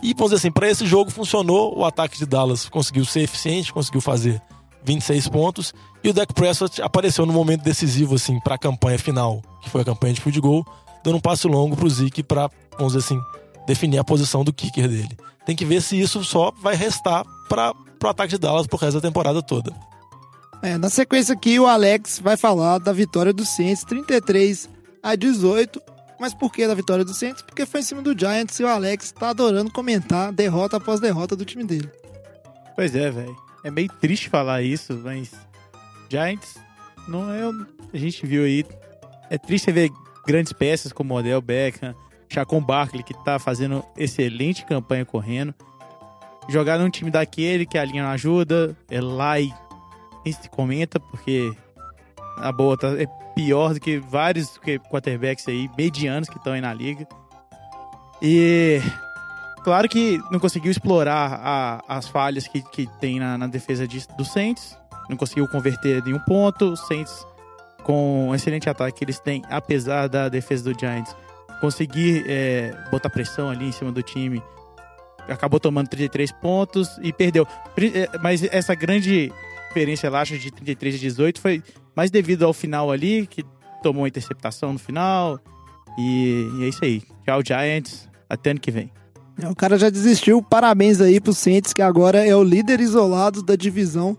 E vamos dizer assim, para esse jogo funcionou, o ataque de Dallas conseguiu ser eficiente, conseguiu fazer 26 pontos, e o Dak Prescott apareceu no momento decisivo assim para a campanha final, que foi a campanha de field goal, dando um passe longo pro Zeke para, vamos dizer assim, definir a posição do kicker dele. Tem que ver se isso só vai restar para pro ataque de Dallas pro resto da temporada toda. É, na sequência aqui, o Alex vai falar da vitória do Saints, 33 a 18. Mas por que da vitória do Saints? Porque foi em cima do Giants e o Alex tá adorando comentar derrota após derrota do time dele. Pois é, velho. É meio triste falar isso, mas Giants não é. A gente viu aí. É triste ver grandes peças como Odell Beckham, Chacon Barkley, que tá fazendo excelente campanha correndo. Jogar num time daquele que a linha não ajuda, é lá e nem se comenta, porque a boa tá, é pior do que vários quarterbacks aí, medianos que estão aí na liga. E Claro que não conseguiu explorar a- as falhas que, que tem na, na defesa de, do Saints. Não conseguiu converter nenhum ponto. O Saints, com o excelente ataque que eles têm, apesar da defesa do Giants, conseguir é, botar pressão ali em cima do time. Acabou tomando 33 pontos e perdeu. É, Mas essa grande diferença, eu acho, de 33 a 18 foi mais devido ao final ali, que tomou uma interceptação no final. E, e é isso aí. Tchau, Giants. Até ano que vem. O cara já desistiu. Parabéns aí pro Saints, que agora é o líder isolado da divisão.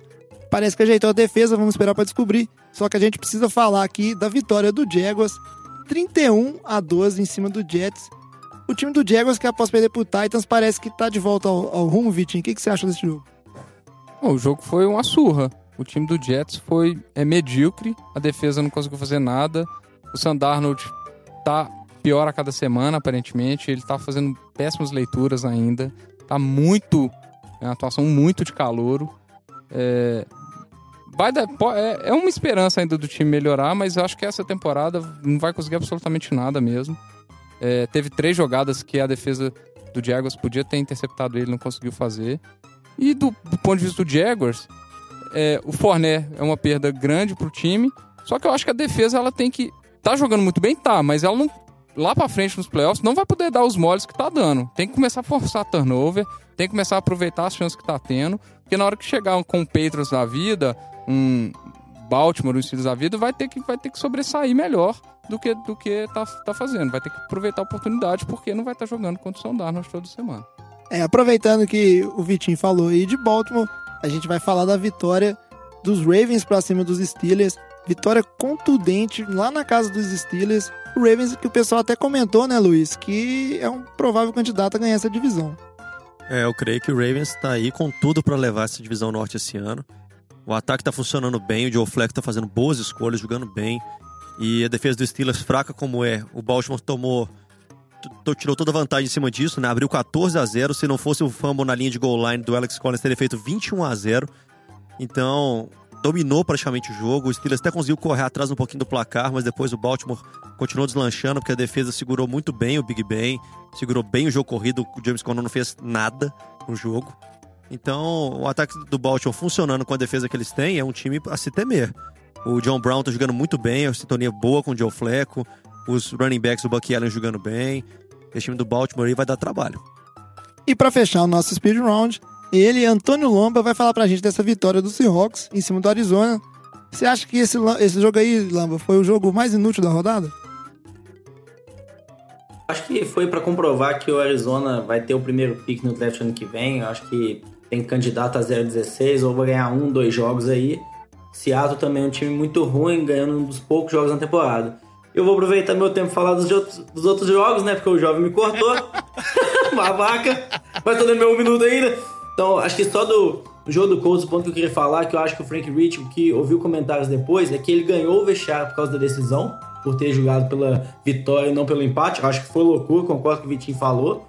Parece que ajeitou a defesa, vamos esperar pra descobrir. Só que a gente precisa falar aqui da vitória do Jaguars, 31 a 12 em cima do Jets. O time do Jaguars, que após perder pro Titans, parece que tá de volta ao, ao rumo, Vitinho. O que, que você acha desse jogo? Bom, o jogo foi uma surra. O time do Jets foi é medíocre, a defesa não conseguiu fazer nada. O Sandarnold tá pior a cada semana, aparentemente. Ele tá fazendo péssimas leituras ainda. Tá muito. É uma atuação muito de calouro. É, vai dar- é, é uma esperança ainda do time melhorar, mas eu acho que essa temporada não vai conseguir absolutamente nada mesmo. É, teve três jogadas que a defesa do Jaguars podia ter interceptado ele, não conseguiu fazer. E do, do ponto de vista do Jaguars, é, o Forné é uma perda grande pro time. Só que eu acho que a defesa ela tem que. Tá jogando muito bem, tá, mas ela não. Lá pra frente nos playoffs não vai poder dar os moles que tá dando. Tem que começar a forçar turnover, tem que começar a aproveitar as chances que tá tendo. Porque na hora que chegar com o Patriots da vida, um Baltimore, um Steelers da vida, vai ter que, vai ter que sobressair melhor do que, do que tá, tá fazendo. Vai ter que aproveitar a oportunidade, porque não vai estar jogando contra o São Darnold toda semana. É, aproveitando que o Vitinho falou aí de Baltimore, a gente vai falar da vitória dos Ravens pra cima dos Steelers. Vitória contundente lá na casa dos Steelers. O Ravens, que o pessoal até comentou, né, Luiz, que é um provável candidato a ganhar essa divisão. É, eu creio que o Ravens tá aí com tudo pra levar essa divisão norte esse ano. O ataque tá funcionando bem, o Joe Flacco tá fazendo boas escolhas, jogando bem. E a defesa do Steelers, fraca como é, o Baltimore tomou. Tirou toda a vantagem em cima disso, né? Abriu 14 a 0 Se não fosse o fumble na linha de goal line do Alex Collins, teria feito 21 a 0 Então, dominou praticamente o jogo. O Steelers até conseguiu correr atrás um pouquinho do placar, mas depois o Baltimore continuou deslanchando, porque a defesa segurou muito bem o Big Ben, segurou bem o jogo corrido. O James Conner não fez nada no jogo. Então, o ataque do Baltimore funcionando com a defesa que eles têm é um time a se temer. O John Brown tá jogando muito bem, a sintonia boa com o Joe Flacco, os running backs do Bucky Allen jogando bem. Esse time do Baltimore aí vai dar trabalho. E pra fechar o nosso speed round, ele, Antônio Lomba, vai falar pra gente dessa vitória do Seahawks em cima do Arizona. Você acha que esse, esse jogo aí, Lamba, foi o jogo mais inútil da rodada? Acho que foi pra comprovar que o Arizona vai ter o primeiro pick no draft ano que vem. Acho que tem candidato a 0-16 ou vai ganhar um, dois jogos aí. Seattle também é um time muito ruim, ganhando um dos poucos jogos na temporada. Eu vou aproveitar meu tempo e falar dos outros, dos outros jogos, né? Porque o jovem me cortou. Babaca. Mas tô dando meu um minuto ainda. Então, acho que só do jogo do Colts, o ponto que eu queria falar, que eu acho que o Frank Rich, que ouviu comentários depois, é que ele ganhou o vestiário por causa da decisão, por ter jogado pela vitória e não pelo empate. Eu acho que foi loucura, concordo com o que o Vitinho falou.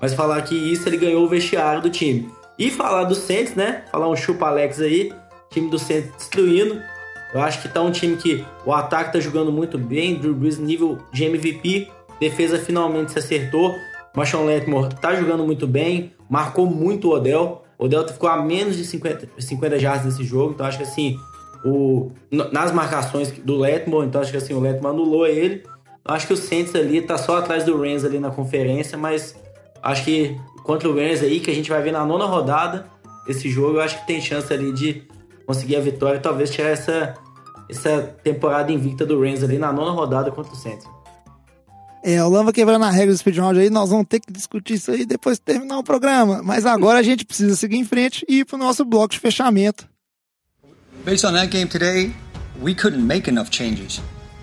Mas falar que isso ele ganhou o vestiário do time. E falar do Saints, né? Falar um chupa Alex aí. Time do Saints destruindo. Eu acho que tá um time que o ataque tá jogando muito bem. Drew Brees nível de MVP. Defesa finalmente se acertou. Marshawn Letmore tá jogando muito bem. Marcou muito o Odell. O Odell ficou a menos de 50, 50 jardas nesse jogo. Então acho que assim, o, nas marcações do Letmore, então acho que assim, o Letmore anulou ele. Eu acho que o Saints ali tá só atrás do Rams ali na conferência, mas acho que contra o Rams aí, que a gente vai ver na nona rodada, esse jogo, eu acho que tem chance ali de conseguir a vitória e talvez tirar essa, essa temporada invicta do Rams ali na nona rodada contra o Saints. É, o Lamba quebrando a regra do speed round aí, nós vamos ter que discutir isso aí depois de terminar o programa. Mas agora a gente precisa seguir em frente e ir pro nosso bloco de fechamento. Based on that game today, we couldn't make enough changes.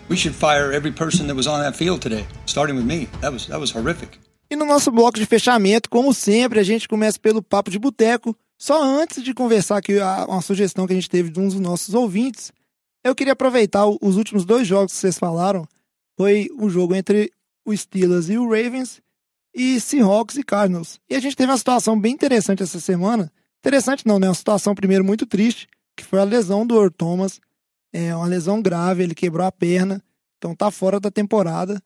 We should fire every person that was on that field today, starting with me. That was that was horrific. E no nosso bloco de fechamento, como sempre, a gente começa pelo papo de boteco. Só antes de conversar aqui uma sugestão que a gente teve de um dos nossos ouvintes, eu queria aproveitar os últimos dois jogos que vocês falaram. Foi o jogo entre o Steelers e o Ravens e Seahawks e Cardinals. E a gente teve uma situação bem interessante essa semana. Interessante não, né? Uma situação primeiro muito triste, que foi a lesão do Earl Thomas. É uma lesão grave, ele quebrou a perna, então tá fora da temporada.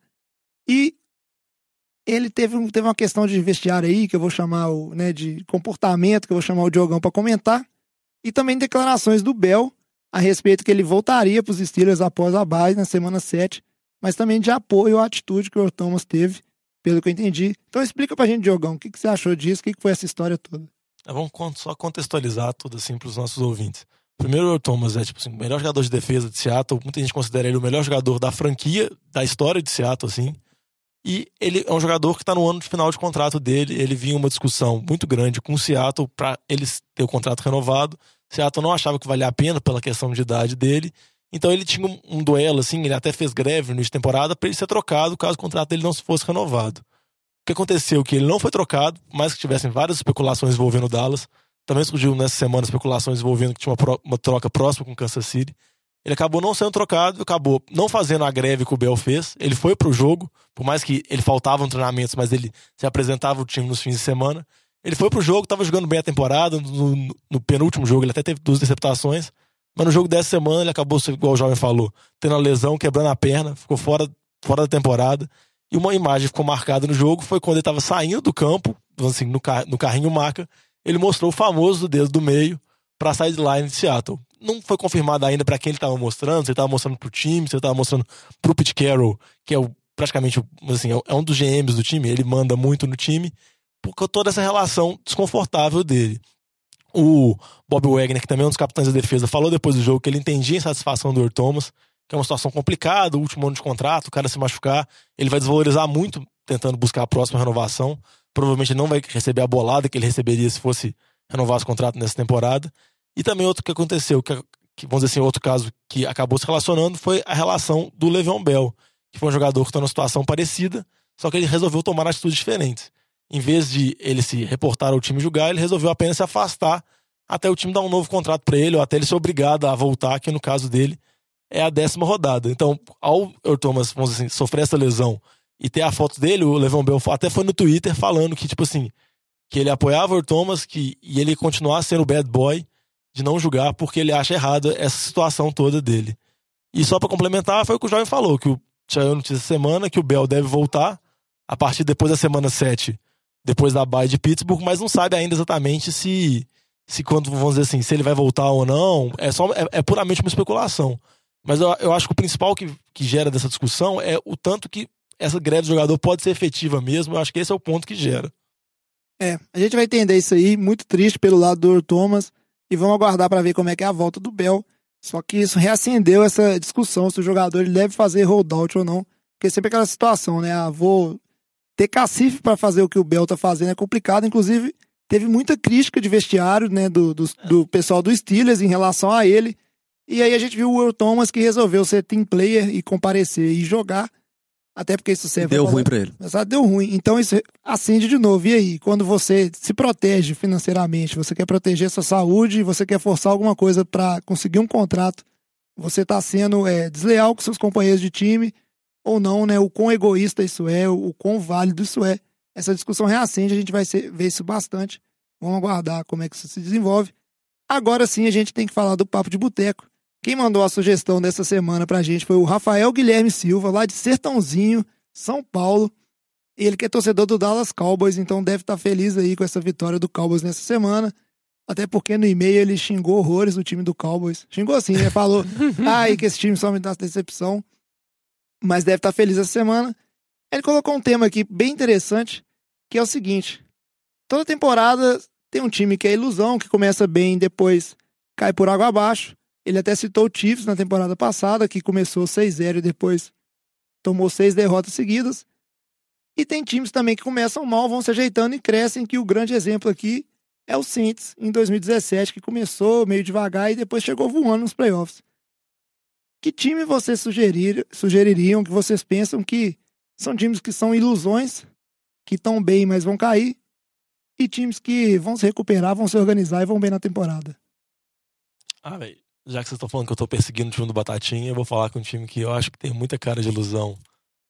E ele teve, teve uma questão de vestiário aí, que eu vou chamar o, né, de comportamento, que eu vou chamar o Diogão para comentar. E também declarações do Bell a respeito que ele voltaria para os Steelers após a base na semana 7, mas também de apoio à atitude que o Thomas teve, pelo que eu entendi. Então explica pra gente, Diogão, o que, que você achou disso, o que, que foi essa história toda? É, vamos só contextualizar tudo assim para os nossos ouvintes. Primeiro, o Thomas é tipo assim, o melhor jogador de defesa de Seattle. Muita gente considera ele o melhor jogador da franquia, da história de Seattle, assim. E ele é um jogador que está no ano de final de contrato dele. Ele vinha uma discussão muito grande com o Seattle para ele ter o contrato renovado. Seattle não achava que valia a pena pela questão de idade dele. Então ele tinha um, duelo, assim, ele até fez greve no início de temporada para ele ser trocado caso o contrato dele não fosse renovado. O que aconteceu? Que ele não foi trocado, mais que tivessem várias especulações envolvendo o Dallas. Também surgiu nessa semana especulações envolvendo que tinha uma, pro, uma troca próxima com o Kansas City. Ele acabou não sendo trocado, acabou não fazendo a greve que o Bell fez. Ele foi pro jogo, por mais que ele faltava treinamentos, mas ele se apresentava o time nos fins de semana. Ele foi pro jogo, tava jogando bem a temporada. No, no penúltimo jogo, ele até teve duas interceptações. Mas no jogo dessa semana, ele acabou, igual o jovem falou, tendo a lesão, quebrando a perna, ficou fora, fora da temporada. E uma imagem ficou marcada no jogo foi quando ele estava saindo do campo, assim, no, car no carrinho marca, ele mostrou o famoso dedo do meio para a sideline de Seattle. Não foi confirmado ainda para quem ele estava mostrando, se ele estava mostrando para o time, se ele estava mostrando para o Pete Carroll, que é o, praticamente assim, é um dos GMs do time, ele manda muito no time, por toda essa relação desconfortável dele. O Bob Wagner, que também é um dos capitães da defesa, falou depois do jogo que ele entendia a insatisfação do Earl Thomas, que é uma situação complicada, o último ano de contrato, o cara se machucar, ele vai desvalorizar muito tentando buscar a próxima renovação. Provavelmente não vai receber a bolada que ele receberia se fosse renovar esse contrato nessa temporada. E também outro que aconteceu, que, que vamos dizer assim, outro caso que acabou se relacionando foi a relação do Le'Veon Bell, que foi um jogador que está numa situação parecida, só que ele resolveu tomar atitudes diferentes em vez de ele se reportar ao time julgar, ele resolveu apenas se afastar até o time dar um novo contrato para ele, ou até ele ser obrigado a voltar, que no caso dele é a décima rodada. Então, ao Earl Thomas, vamos assim, sofrer essa lesão e ter a foto dele, o Levão Bell até foi no Twitter falando que, tipo assim, que ele apoiava o Thomas que, e ele continuar sendo o bad boy de não julgar porque ele acha errado essa situação toda dele. E só para complementar, foi o que o Jovem falou, que o saiu notícia semana que o Bell deve voltar a partir depois da semana 7 depois da bye de Pittsburgh, mas não sabe ainda exatamente se, se quando, vamos dizer assim, se ele vai voltar ou não. É, só, é, é puramente uma especulação. Mas eu, eu acho que o principal que, que gera dessa discussão é o tanto que essa greve do jogador pode ser efetiva mesmo. Eu acho que esse é o ponto que gera. É, a gente vai entender isso aí, muito triste pelo lado do Thomas, e vamos aguardar para ver como é que é a volta do Bell. Só que isso reacendeu essa discussão se o jogador deve fazer holdout ou não. Porque sempre aquela situação, né? Ah, vou ter cacife para fazer o que o Bel tá fazendo é complicado. Inclusive, teve muita crítica de vestiário, né, do, do, do, pessoal do Steelers em relação a ele. E aí a gente viu o Earl Thomas que resolveu ser team player e comparecer e jogar. Até porque isso serve. Deu ruim para ele. Exato, deu ruim. Então isso acende de novo. E aí, quando você se protege financeiramente, você quer proteger sua saúde, você quer forçar alguma coisa para conseguir um contrato, você está sendo é, desleal com seus companheiros de time ou não, né? O quão egoísta isso é, o quão válido isso é. Essa discussão reacende, a gente vai ver isso bastante. Vamos aguardar como é que isso se desenvolve. Agora sim, a gente tem que falar do Papo de Boteco. Quem mandou a sugestão dessa semana pra gente foi o Rafael Guilherme Silva, lá de Sertãozinho, São Paulo. Ele que é torcedor do Dallas Cowboys, então deve estar tá feliz aí com essa vitória do Cowboys nessa semana. Até porque no e-mail ele xingou horrores o time do Cowboys. Xingou assim, né? Falou, ai, que esse time só me dá decepção mas deve estar feliz essa semana. Ele colocou um tema aqui bem interessante, que é o seguinte: toda temporada tem um time que é ilusão, que começa bem, depois cai por água abaixo. Ele até citou o Chiefs na temporada passada, que começou 6-0 e depois tomou seis derrotas seguidas. E tem times também que começam mal, vão se ajeitando e crescem, que o grande exemplo aqui é o Saints, em 2017, que começou meio devagar e depois chegou voando nos playoffs. Que time vocês sugerir, sugeririam, que vocês pensam que são times que são ilusões, que estão bem, mas vão cair, e times que vão se recuperar, vão se organizar e vão bem na temporada? Ah, velho, já que vocês estão falando que eu estou perseguindo o time do Batatinha, eu vou falar com um time que eu acho que tem muita cara de ilusão.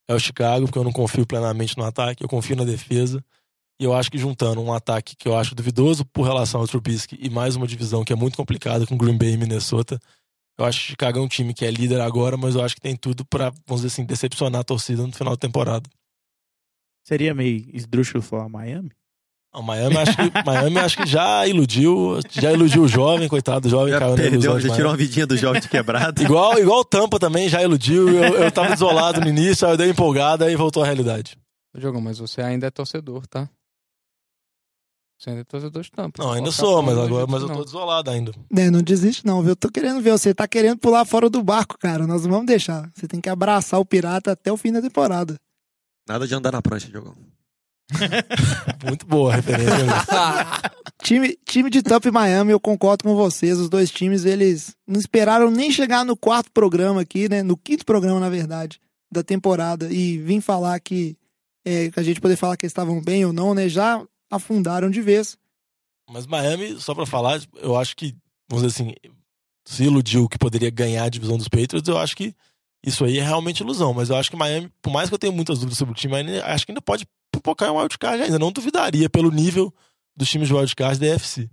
É o Chicago, porque eu não confio plenamente no ataque, eu confio na defesa. E eu acho que juntando um ataque que eu acho duvidoso por relação ao Trubisky e mais uma divisão que é muito complicada com Green Bay e Minnesota, eu acho que o Chicago é um time que é líder agora, mas eu acho que tem tudo para, vamos dizer assim, decepcionar a torcida no final da temporada. Seria meio esdrúxulo falar Miami? Não, Miami, acho que, Miami acho que já iludiu, já iludiu o jovem, coitado do jovem. Já caiu na perdeu, ilusão de já tirou uma vidinha do jovem de quebrado. Igual, igual o Tampa também já iludiu. Eu, eu tava desolado no início, aí eu dei empolgada e voltou à realidade. Ô, Diogão, mas você ainda é torcedor, tá? Você ainda é torcedor de tampa. Não, ainda sou, mas agora mas eu tô desolado ainda. É, não desiste não, viu? Eu tô querendo ver, você tá querendo pular fora do barco, cara. Nós não vamos deixar. Você tem que abraçar o pirata até o fim da temporada. Nada de andar na prancha, Diogão. Muito boa a referência. Time, time de Tampa e Miami, eu concordo com vocês. Os dois times, eles não esperaram nem chegar no quarto programa aqui, né? No quinto programa, na verdade, da temporada. E vim falar que, é, que a gente poder falar que eles estavam bem ou não, né? Já afundaram de vez. Mas Miami, só pra falar, eu acho que, vamos dizer assim, se iludiu que poderia ganhar a divisão dos Patriots, eu acho que isso aí é realmente ilusão. Mas eu acho que Miami, por mais que eu tenha muitas dúvidas sobre o time, ainda- acho que ainda pode pipocar um wildcard ainda. Não duvidaria pelo nível dos times de wildcard da EFC.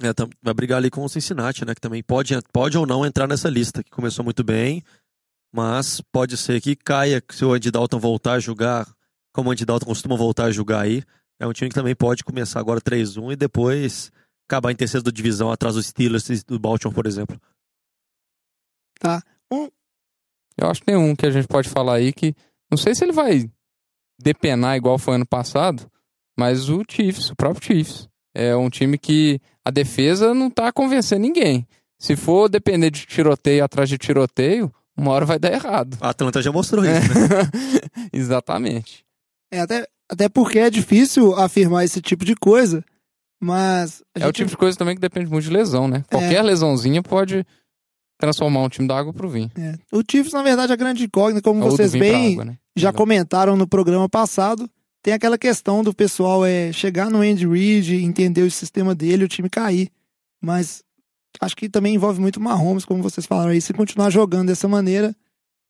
É, vai brigar ali com o Cincinnati, né? Que também pode, pode ou não entrar nessa lista, que começou muito bem, mas pode ser que caia se o Andy Dalton voltar a jogar, como o Andy Dalton costuma voltar a jogar aí. É um time que também pode começar agora 3-1 e depois acabar em terceiro da divisão atrás dos Steelers e do Baltimore, por exemplo. Tá? Um, Eu acho que tem um que a gente pode falar aí que. Não sei se ele vai depenar igual foi ano passado, mas o Chiefs, o próprio Chiefs. É um time que a defesa não tá convencendo ninguém. Se for depender de tiroteio atrás de tiroteio, uma hora vai dar errado. A Atlanta já mostrou isso, né? Exatamente. é, até, até porque é difícil afirmar esse tipo de coisa, mas. É o tipo de coisa também que depende muito de lesão, né? Qualquer lesãozinha pode transformar um time da água pro vinho. é. O Chiefs, na verdade, é grande incógnita, como Ou do vocês bem água, né? já comentaram no programa passado, tem aquela questão do pessoal é chegar no Andy Reid, entender o sistema dele, o time cair. Mas acho que também envolve muito Mahomes, como vocês falaram aí. Se continuar jogando dessa maneira,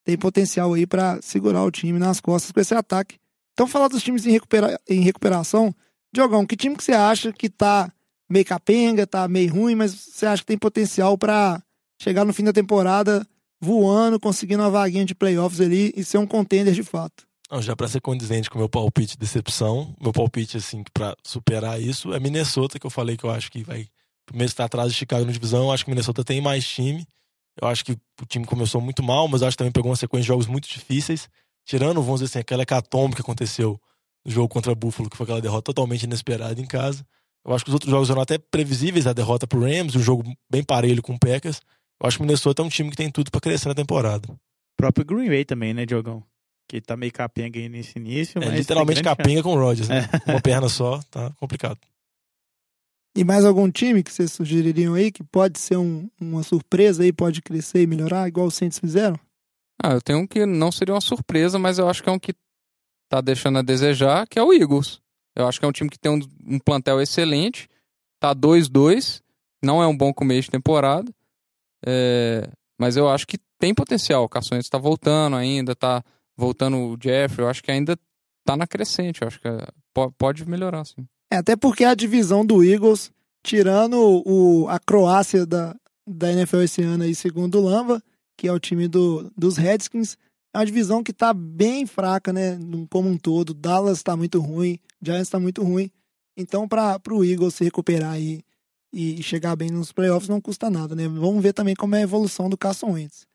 tem potencial aí pra segurar o time nas costas com esse ataque. Então, falar dos times em, recupera em recuperação, Diogão, que time que você acha que tá meio capenga, tá meio ruim, mas você acha que tem potencial pra chegar no fim da temporada voando, conseguindo uma vaguinha de playoffs ali e ser um contender de fato? Já pra ser condizente com o meu palpite de decepção, meu palpite, assim, pra superar isso, é Minnesota, que eu falei que eu acho que vai primeiro estar atrás de Chicago na divisão. Eu acho que Minnesota tem mais time. Eu acho que o time começou muito mal, mas acho que também pegou uma sequência de jogos muito difíceis. Tirando, vamos dizer assim, aquela hecatombe que aconteceu no jogo contra Buffalo, que foi aquela derrota totalmente inesperada em casa. Eu acho que os outros jogos eram até previsíveis, a derrota pro Rams, um jogo bem parelho com o Packers. Eu acho que o Minnesota é um time que tem tudo pra crescer na temporada. O próprio Green Bay também, né, Diogão? Que tá meio capenga aí nesse início. É literalmente capenga com o Rodgers, né? É. Uma perna só, tá complicado. E mais algum time que vocês sugeririam aí que pode ser um- uma surpresa aí, pode crescer e melhorar, igual os Saints fizeram? Ah, eu tenho um que não seria uma surpresa, mas eu acho que é um que tá deixando a desejar, que é o Eagles. Eu acho que é um time que tem um, um plantel excelente, tá 2-2, não é um bom começo de temporada, é, mas eu acho que tem potencial. O Carson está voltando ainda, tá voltando o Jeffrey, eu acho que ainda tá na crescente, eu acho que é- po- pode melhorar, sim. É, até porque a divisão do Eagles, tirando o, a Croácia da, da NFL esse ano aí, segundo o Lamba, que é o time do, dos Redskins, é uma divisão que tá bem fraca, né, como um todo. Dallas tá muito ruim, Giants tá muito ruim. Então, para o Eagles se recuperar aí e chegar bem nos playoffs não custa nada, né? Vamos ver também como é a evolução do Carson Wentz.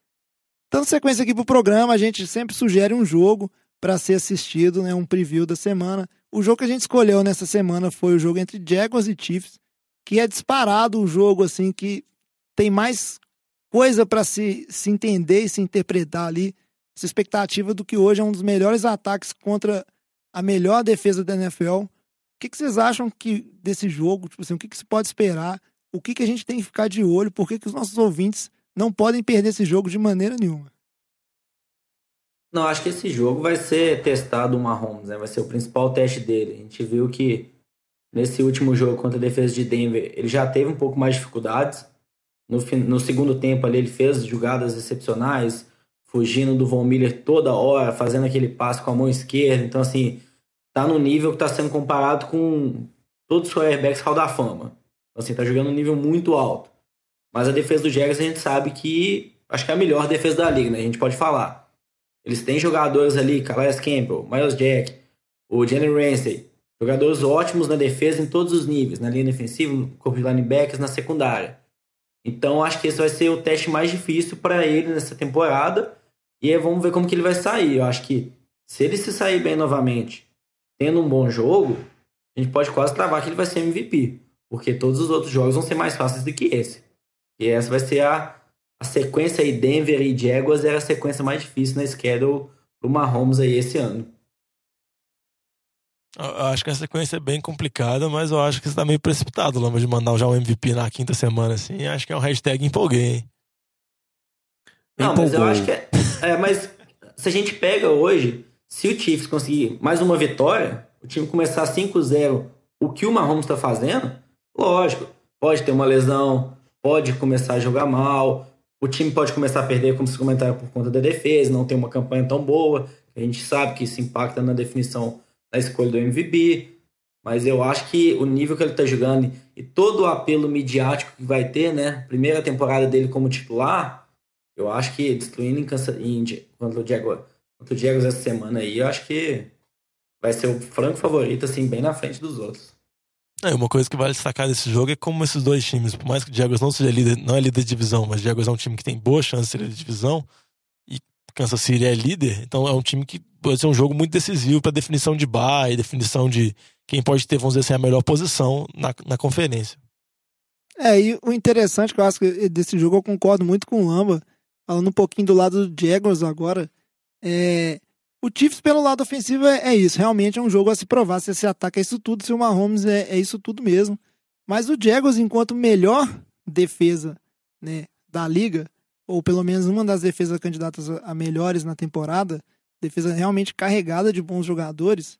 Dando sequência aqui pro programa, a gente sempre sugere um jogo para ser assistido, né, um preview da semana. O jogo que a gente escolheu nessa semana foi o jogo entre Jaguars e Chiefs, que é disparado o jogo assim que tem mais coisa para se, se entender e se interpretar ali. Essa expectativa do que hoje é um dos melhores ataques contra a melhor defesa da NFL. O que, que vocês acham que desse jogo? Tipo assim, o que, que se pode esperar? O que, que a gente tem que ficar de olho? Por que, que os nossos ouvintes não podem perder esse jogo de maneira nenhuma? Não, acho que esse jogo vai ser testado o Mahomes, né? Vai ser o principal teste dele. A gente viu que nesse último jogo contra a defesa de Denver, ele já teve um pouco mais de dificuldades. No, no segundo tempo ali, ele fez jogadas excepcionais, fugindo do Von Miller toda hora, fazendo aquele passe com a mão esquerda. Então, assim, tá no nível que tá sendo comparado com todos os quarterbacks Hall da Fama. Então, assim, tá jogando um nível muito alto. Mas a defesa do Jaguars a gente sabe que acho que é a melhor defesa da liga, né? A gente pode falar. Eles têm jogadores ali, Calais Campbell, Miles Jack, o Jalen Ramsey. Jogadores ótimos na defesa em todos os níveis, na linha defensiva, no corpo de linebackers, na secundária. Então acho que esse vai ser o teste mais difícil para ele nessa temporada. E aí vamos ver como que ele vai sair. Eu acho que se ele se sair bem novamente, tendo um bom jogo, a gente pode quase travar que ele vai ser MVP. Porque todos os outros jogos vão ser mais fáceis do que esse. E essa vai ser a, a sequência aí, Denver e Jaguars era a sequência mais difícil na schedule pro Mahomes aí esse ano. Eu acho que a sequência é bem complicada, mas eu acho que você tá meio precipitado, Lama, de mandar já um MVP na quinta semana, assim. Acho que é um hashtag empolguei, hein? Não, mas eu acho que é, é, Mas se a gente pega hoje, se o Chiefs conseguir mais uma vitória, o time começar 5-0, o que o Mahomes tá fazendo, lógico, pode ter uma lesão, pode começar a jogar mal, o time pode começar a perder, como se comentaram, por conta da defesa, não tem uma campanha tão boa. A gente sabe que isso impacta na definição da escolha do MVP. Mas eu acho que o nível que ele está jogando e todo o apelo midiático que vai ter, né? Primeira temporada dele como titular, eu acho que destruindo em, Kansas, em contra o Diego, contra o Diego essa semana aí, eu acho que vai ser o franco favorito, assim, bem na frente dos outros. É, uma coisa que vale destacar desse jogo é como esses dois times, por mais que o Jaguars não seja líder, não é líder de divisão, mas o Jaguars é um time que tem boa chance de ser líder de divisão Kansas City é líder, então é um time que pode ser um jogo muito decisivo para definição de bye, definição de quem pode ter, vamos dizer assim, a melhor posição na, na conferência. É, e o interessante que eu acho que desse jogo, eu concordo muito com o Lamba, falando um pouquinho do lado do Jaguars agora, é, o Chiefs pelo lado ofensivo é, é, isso, realmente é um jogo a se provar se esse ataque é isso tudo, se o Mahomes é, é isso tudo mesmo. Mas o Jaguars, enquanto melhor defesa né, da liga, ou pelo menos uma das defesas candidatas a melhores na temporada, defesa realmente carregada de bons jogadores,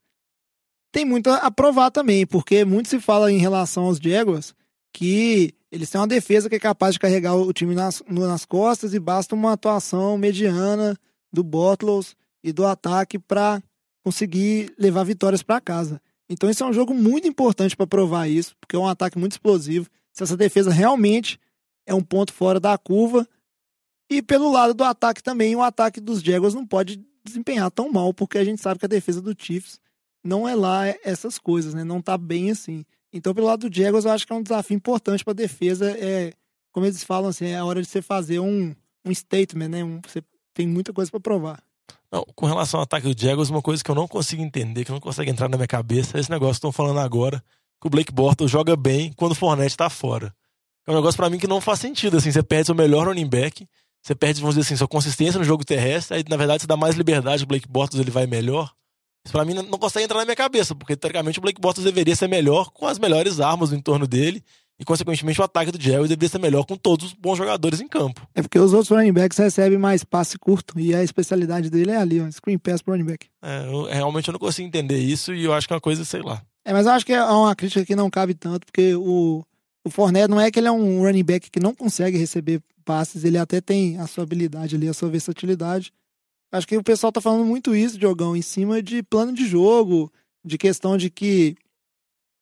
tem muito a provar também, porque muito se fala em relação aos Jaguars que eles têm uma defesa que é capaz de carregar o time nas, nas costas e basta uma atuação mediana do Bottles e do ataque para conseguir levar vitórias para casa. Então esse é um jogo muito importante para provar isso, porque é um ataque muito explosivo. Se essa defesa realmente é um ponto fora da curva, e pelo lado do ataque também, o ataque dos Jaguars não pode desempenhar tão mal, porque a gente sabe que a defesa do Chiefs não é lá essas coisas, né? Não tá bem assim. Então, pelo lado do Jaguars, eu acho que é um desafio importante para a defesa. É, como eles falam assim, é a hora de você fazer um, um statement, né? Um, você tem muita coisa para provar. Não, com relação ao ataque do Jaguars, uma coisa que eu não consigo entender, que não consegue entrar na minha cabeça, é esse negócio que estão falando agora, que o Blake Bortles joga bem quando o Fournette tá fora. É um negócio para mim que não faz sentido, assim, você perde seu melhor running back, você perde, vamos dizer assim, sua consistência no jogo terrestre, aí na verdade você dá mais liberdade, o Blake Bortles ele vai melhor. Isso pra mim não consegue entrar na minha cabeça, porque teoricamente o Blake Bortles deveria ser melhor com as melhores armas no entorno dele, e consequentemente o ataque do Jerry deveria ser melhor com todos os bons jogadores em campo. É porque os outros running backs recebem mais passe curto, e a especialidade dele é ali, ó, screen pass pro running back. É, eu, realmente eu não consigo entender isso, e eu acho que é uma coisa, sei lá. É, mas eu acho que é uma crítica que não cabe tanto, porque o, o Fournette não é que ele é um running back que não consegue receber passes, ele até tem a sua habilidade ali, a sua versatilidade. Acho que o pessoal tá falando muito isso, Diogão, em cima de plano de jogo, de questão de que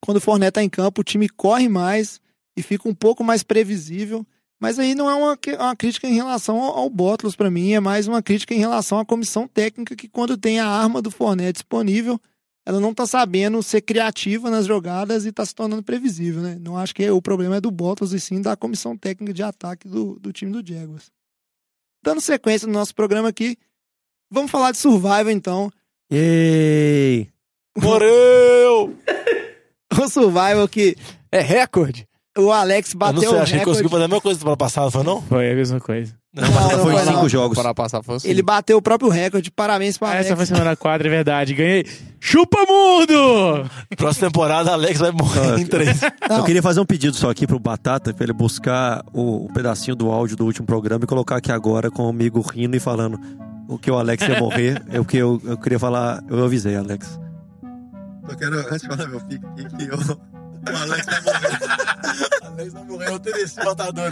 quando o Fournette tá em campo, o time corre mais e fica um pouco mais previsível. Mas aí não é uma, uma crítica em relação ao, ao para mim, é mais uma crítica em relação à comissão técnica que quando tem a arma do Fournette disponível, ela não tá sabendo ser criativa nas jogadas e tá se tornando previsível, né? Não acho que o problema é do Bottas e sim da comissão técnica de ataque do, do time do Jaguars. Dando sequência no nosso programa aqui, vamos falar de Survival então. Yay! Morreu! o Survival que é recorde. O Alex bateu eu não sei, o acho que ele conseguiu fazer a mesma coisa semana passada, foi não? Foi a mesma coisa. Não, mas não, foi foi cinco não. jogos. Para passar foi assim. Ele bateu o próprio recorde. Parabéns para Ah, Alex. essa foi semana 4, é verdade. Ganhei. Chupa mundo! Próxima temporada, Alex vai morrer em três. Não. Eu queria fazer um pedido só aqui pro Batata, pra ele buscar o, o pedacinho do áudio do último programa e colocar aqui agora com o amigo rindo e falando o que o Alex ia morrer. é o que eu, eu queria falar, eu avisei, Alex. Eu quero, antes falar meu pique, que eu, o Alex vai morrer. Alex vai morrer, eu teria esse matador.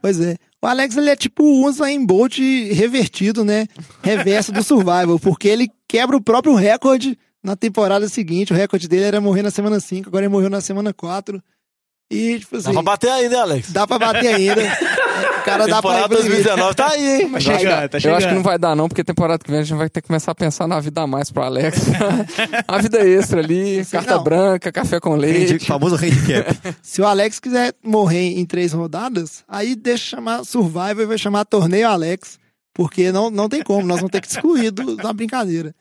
Pois é. O Alex ele é tipo o Usain Bolt revertido, né? Reverso do Survival, porque ele quebra o próprio recorde na temporada seguinte. O recorde dele era morrer na semana 5, agora ele morreu na semana 4. E, tipo assim. Dá pra bater ainda, né, Alex? Dá pra bater ainda. Cara dá pra ir Temporada pro limite. 2019 tá aí, hein? Tá Eu chegando, acho, tá eu acho que não chegando. vai dar, não, porque temporada que vem a gente vai ter que começar a pensar na vida a mais pro Alex. a vida extra ali, carta não. branca, café com leite. famoso handicap. Se o Alex quiser morrer em três rodadas, aí deixa chamar Survivor e vai chamar Torneio Alex. Porque não, não tem como, nós vamos ter que excluir do, da brincadeira.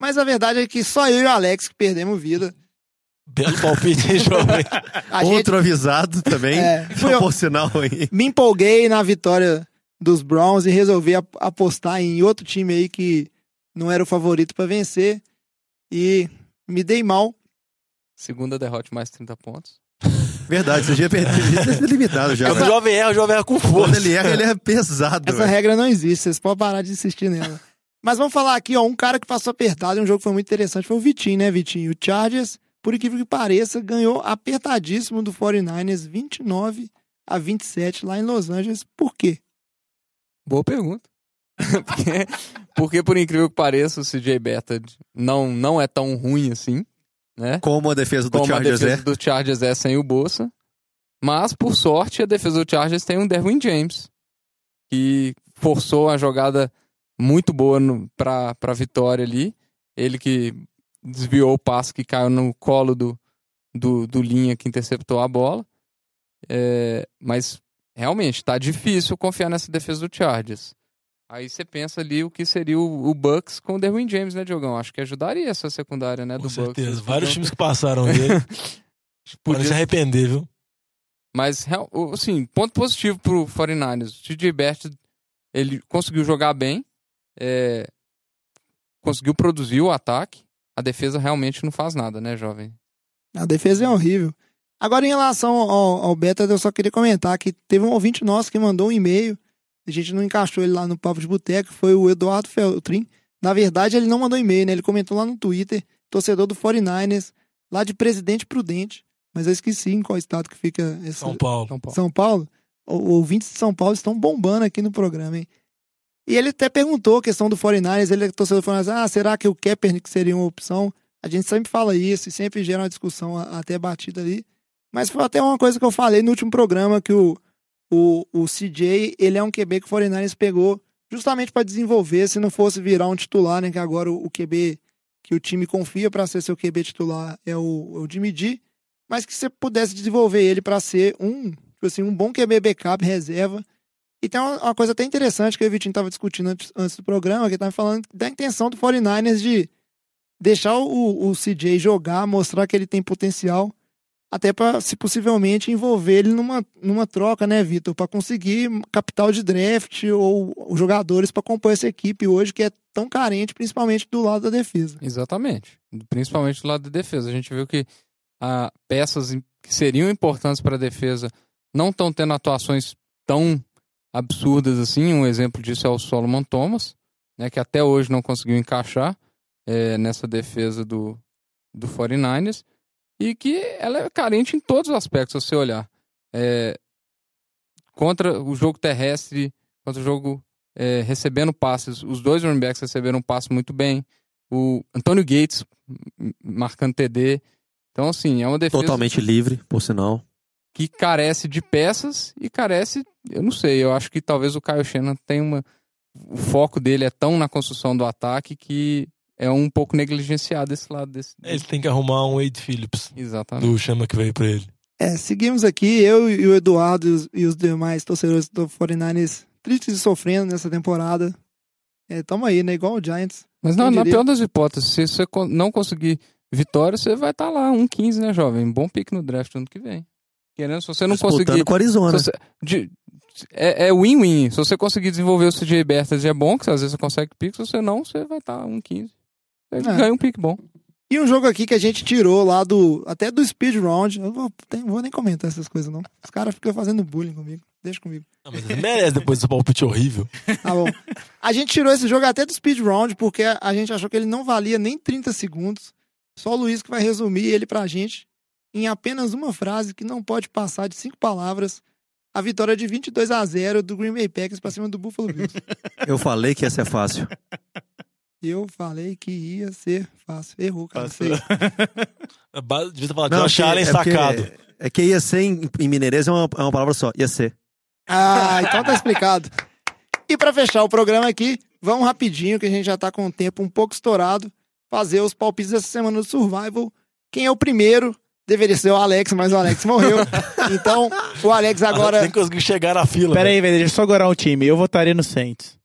Mas a verdade é que só eu e o Alex que perdemos vida. Belo palpite, hein, jovem? A gente Outro avisado também. É, eu. por sinal aí. me empolguei na vitória dos Browns e resolvi ap- apostar em outro time aí que não era o favorito pra vencer. E me dei mal. Segunda derrota mais 30 pontos. Verdade, você já perdeu. Ele é limitado já. Quando o né? jovem erra, o jovem erra com Quando força. ele erra, ele é pesado. Essa velho. regra não existe, vocês podem parar de insistir nela. Mas vamos falar aqui, ó, um cara que passou apertado e um jogo que foi muito interessante foi o Vitinho, né, Vitinho? O Chargers, por incrível que pareça, ganhou apertadíssimo do 49ers 29 a 27 lá em Los Angeles. Por quê? Boa pergunta. porque, porque, por incrível que pareça, o CJ Beathard não, não é tão ruim assim, né? Como a defesa do Como a Chargers defesa é. do Chargers é sem o Bolsa. Mas, por sorte, a defesa do Chargers tem um Derwin James, que forçou a jogada muito boa pra, pra vitória ali. Ele que desviou o passe que caiu no colo do, do, do Linha que interceptou a bola. É, mas, realmente, tá difícil confiar nessa defesa do Chargers. Aí você pensa ali o que seria o, o Bucks com o Derwin James, né, Diogão? Acho que ajudaria essa secundária, né, Com do certeza. Bucks. Vários times que passaram ele podem se arrepender, viu? Mas, assim, ponto positivo pro 49ers. O TJ Bert, ele conseguiu jogar bem, é, conseguiu produzir o ataque. A defesa realmente não faz nada, né, jovem? A defesa é horrível. Agora, em relação ao, ao Beta, eu só queria comentar que teve um ouvinte nosso que mandou um e-mail. A gente não encaixou ele lá no Papo de Boteco, foi o Eduardo Feltrin. Na verdade, ele não mandou e-mail, né? Ele comentou lá no Twitter, torcedor do 49ers, lá de Presidente Prudente. Mas eu esqueci em qual estado que fica esse, São Paulo. São Paulo. São Paulo, o- ouvintes de São Paulo estão bombando aqui no programa, hein? E ele até perguntou a questão do 49ers, ele é torcedor do 49ers, ah, será que o Kaepernick seria uma opção? A gente sempre fala isso e sempre gera uma discussão até batida ali. Mas foi até uma coisa que eu falei no último programa, que o, o, o CJ, ele é um QB que o 49ers pegou justamente para desenvolver, se não fosse virar um titular, né? Que agora o, o QB que o time confia para ser seu QB titular é o, o Jimmy mas que você pudesse desenvolver ele para ser um, tipo assim, um bom QB backup, reserva. E tem uma, uma coisa até interessante que o Vitinho tava discutindo antes, antes do programa, que ele tava falando da intenção do 49ers de deixar o, o CJ jogar, mostrar que ele tem potencial, até para, se possivelmente, envolver ele numa, numa troca, né, Vitor? Para conseguir capital de draft ou, ou jogadores para compor essa equipe hoje que é tão carente, principalmente do lado da defesa. Exatamente. Principalmente do lado da defesa. A gente viu que ah, peças que seriam importantes para a defesa não estão tendo atuações tão absurdas assim. Um exemplo disso é o Solomon Thomas, né, que até hoje não conseguiu encaixar eh, nessa defesa do, do 49ers. E que ela é carente em todos os aspectos, se você olhar. Eh, contra o jogo terrestre, contra o jogo eh, recebendo passes. Os dois running backs receberam um passe muito bem o Antônio Gates marcando TD. Então, assim, é uma defesa Totalmente livre, por sinal. que carece de peças e carece, eu não sei, eu acho que talvez o Kyle Shannon tenha uma. O foco dele é tão na construção do ataque que é um pouco negligenciado esse lado desse. Ele tem que arrumar um Wade Phillips Exatamente. do chama que veio pra ele. É, seguimos aqui, eu e o Eduardo e os, e os demais torcedores do 49ers tristes e sofrendo nessa temporada. É, tamo aí, né? Igual o Giants. Mas na, Quem na pior das hipóteses, se você não conseguir vitória, você vai estar lá, um 15, né, jovem? Bom pique no draft ano que vem. Querendo, se você não Disputando conseguir. com o Arizona. Você- de- é é win-win. Se você conseguir desenvolver o CJ Bertas, é bom, que às vezes você consegue pique. Se você não, você vai estar um 15. Você É. ganha um pique bom. E um jogo aqui que a gente tirou lá do. Até do speed round. Eu vou, tem- vou nem comentar essas coisas, não. Os caras ficam fazendo bullying comigo. Deixa comigo. Ah, mas merece depois desse palpite horrível. Tá bom. A gente tirou esse jogo até do speed round porque a gente achou que ele não valia nem 30 segundos. Só o Luiz que vai resumir ele pra gente em apenas uma frase que não pode passar de cinco palavras. A vitória de 22 a 0 do Green Bay Packers pra cima do Buffalo Bills. Eu falei que ia ser fácil. Eu falei que ia ser fácil. Errou, cara. Devia ter falado Não, Josh Allen é porque- sacado. É que ia ser em, em mineirês é uma, é uma palavra só. Ia ser. Ah, então tá explicado. E pra fechar o programa aqui, vamos rapidinho, que a gente já tá com o tempo um pouco estourado, fazer os palpites dessa semana do Survival. Quem é o primeiro? Deveria ser o Alex, mas o Alex morreu. Então, o Alex agora. Nem conseguiu chegar na fila. Pera velho. aí, velho, deixa eu só agora um time. Eu votaria no Saints.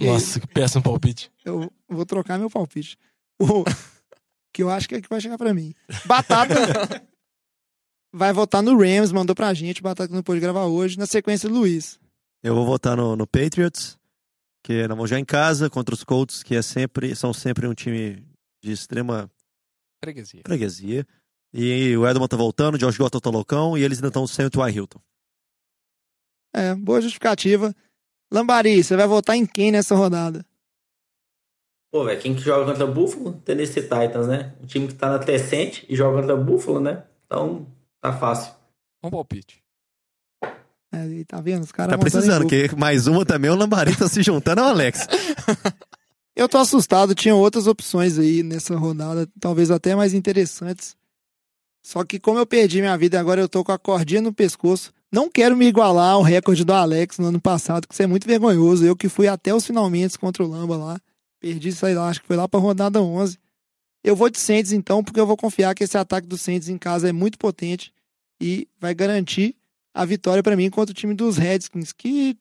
Nossa, que péssimo palpite. Eu vou trocar meu palpite. O... Que eu acho que é que vai chegar pra mim. Batata vai votar no Rams, mandou pra gente. Batata que não pôde gravar hoje. Na sequência, Luiz. Eu vou votar no, no Patriots, que nós vamos já em casa contra os Colts, que é sempre, são sempre um time de extrema Freguesia. freguesia. E o Edelman tá voltando, o Josh Gotto tá loucão, e eles ainda estão sem o T.Y. Hilton. É, boa justificativa. Lambari, você vai votar em quem nessa rodada? Pô, velho, quem que joga contra o Buffalo? Tennessee Titans, né? O time que tá na crescente e joga contra o Buffalo, né? Então, tá fácil. Um palpite. É, e tá vendo? Os caras Tá precisando, que mais uma também, o Lambari tá se juntando ao Alex. Eu tô assustado, tinha outras opções aí nessa rodada, talvez até mais interessantes. Só que como eu perdi minha vida agora eu tô com a cordinha no pescoço, não quero me igualar ao recorde do Alex no ano passado, que isso é muito vergonhoso. Eu que fui até os finalmente contra o Lamba lá, perdi, sei lá, acho que foi lá pra rodada 11. Eu vou de Saints então, porque eu vou confiar que esse ataque do Saints em casa é muito potente e vai garantir a vitória pra mim contra o time dos Redskins, que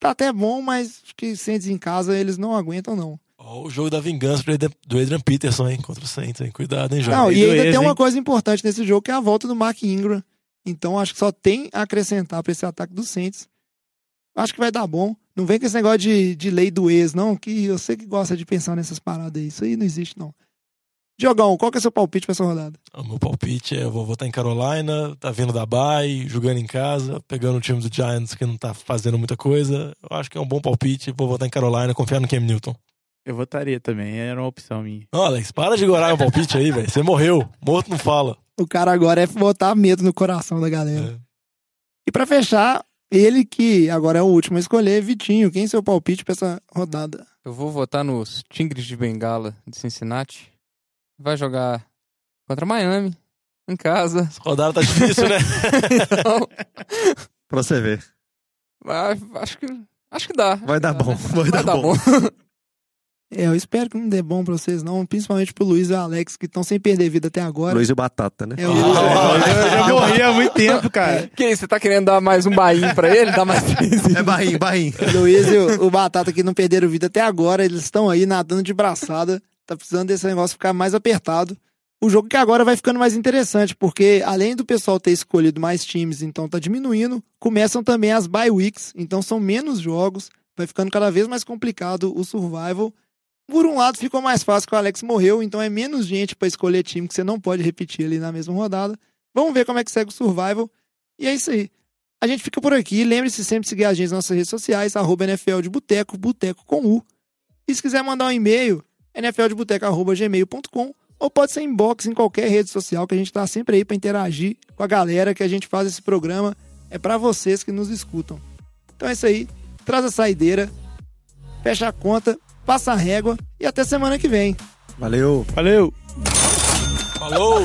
tá até bom, mas que Saints em casa eles não aguentam não. Ó, o jogo da vingança do Adrian- Peterson, hein? Contra o Saints, hein? Cuidado, hein, jovem? Não, e ainda dois, tem uma hein? coisa importante nesse jogo, que é a volta do Mark Ingram. Então, acho que só tem a acrescentar pra esse ataque do Saints. Acho que vai dar bom. Não vem com esse negócio de, de lei do ex, não, que eu sei que gosta de pensar nessas paradas aí. Isso aí não existe, não. Diogão, qual que é o seu palpite pra essa rodada? O meu palpite é: eu vou votar em Carolina, tá vindo da bye, jogando em casa, pegando o time do Giants que não tá fazendo muita coisa. Eu acho que é um bom palpite. Vou votar em Carolina, confiar no Cam Newton. Eu votaria também, era uma opção minha. Alex, para de gorar meu palpite aí, velho. Você morreu. Morto não fala. O cara agora é botar medo no coração da galera. É. E pra fechar, ele que agora é o último a escolher, Vitinho. Quem é seu palpite pra essa rodada? Eu vou votar nos Tigres de Bengala de Cincinnati. Vai jogar contra Miami, em casa. Essa rodada tá difícil, né? Então, Pra você ver. acho que acho que dá. Vai dar bom. Vai, Vai dar, dar bom. bom. É, eu espero que não dê bom pra vocês, não. Principalmente pro Luiz e o Alex, que estão sem perder vida até agora. Luiz e o Batata, né? É, o Eu já morri há muito tempo, cara. Que isso, você tá querendo dar mais um bainho pra ele? Dá mais três. É barrinho, barrinho. O Luiz e o, o Batata que não perderam vida até agora, eles estão aí nadando de braçada. Tá precisando desse negócio ficar mais apertado. O jogo que agora vai ficando mais interessante, porque além do pessoal ter escolhido mais times, então tá diminuindo, começam também as bye weeks, então são menos jogos, vai ficando cada vez mais complicado o survival. Por um lado, ficou mais fácil que o Alex morreu, então é menos gente pra escolher time que você não pode repetir ali na mesma rodada. Vamos ver como é que segue o survival. E é isso aí. A gente fica por aqui. Lembre-se sempre de seguir a gente nas nossas redes sociais, arroba NFL de Boteco, Boteco com U. E se quiser mandar um e-mail, nfldeboteco.gmail.com ou pode ser inbox em qualquer rede social que a gente tá sempre aí para interagir com a galera que a gente faz esse programa. É para vocês que nos escutam. Então é isso aí. Traz a saideira, fecha a conta, passa a régua e até semana que vem. Valeu. Valeu! Falou!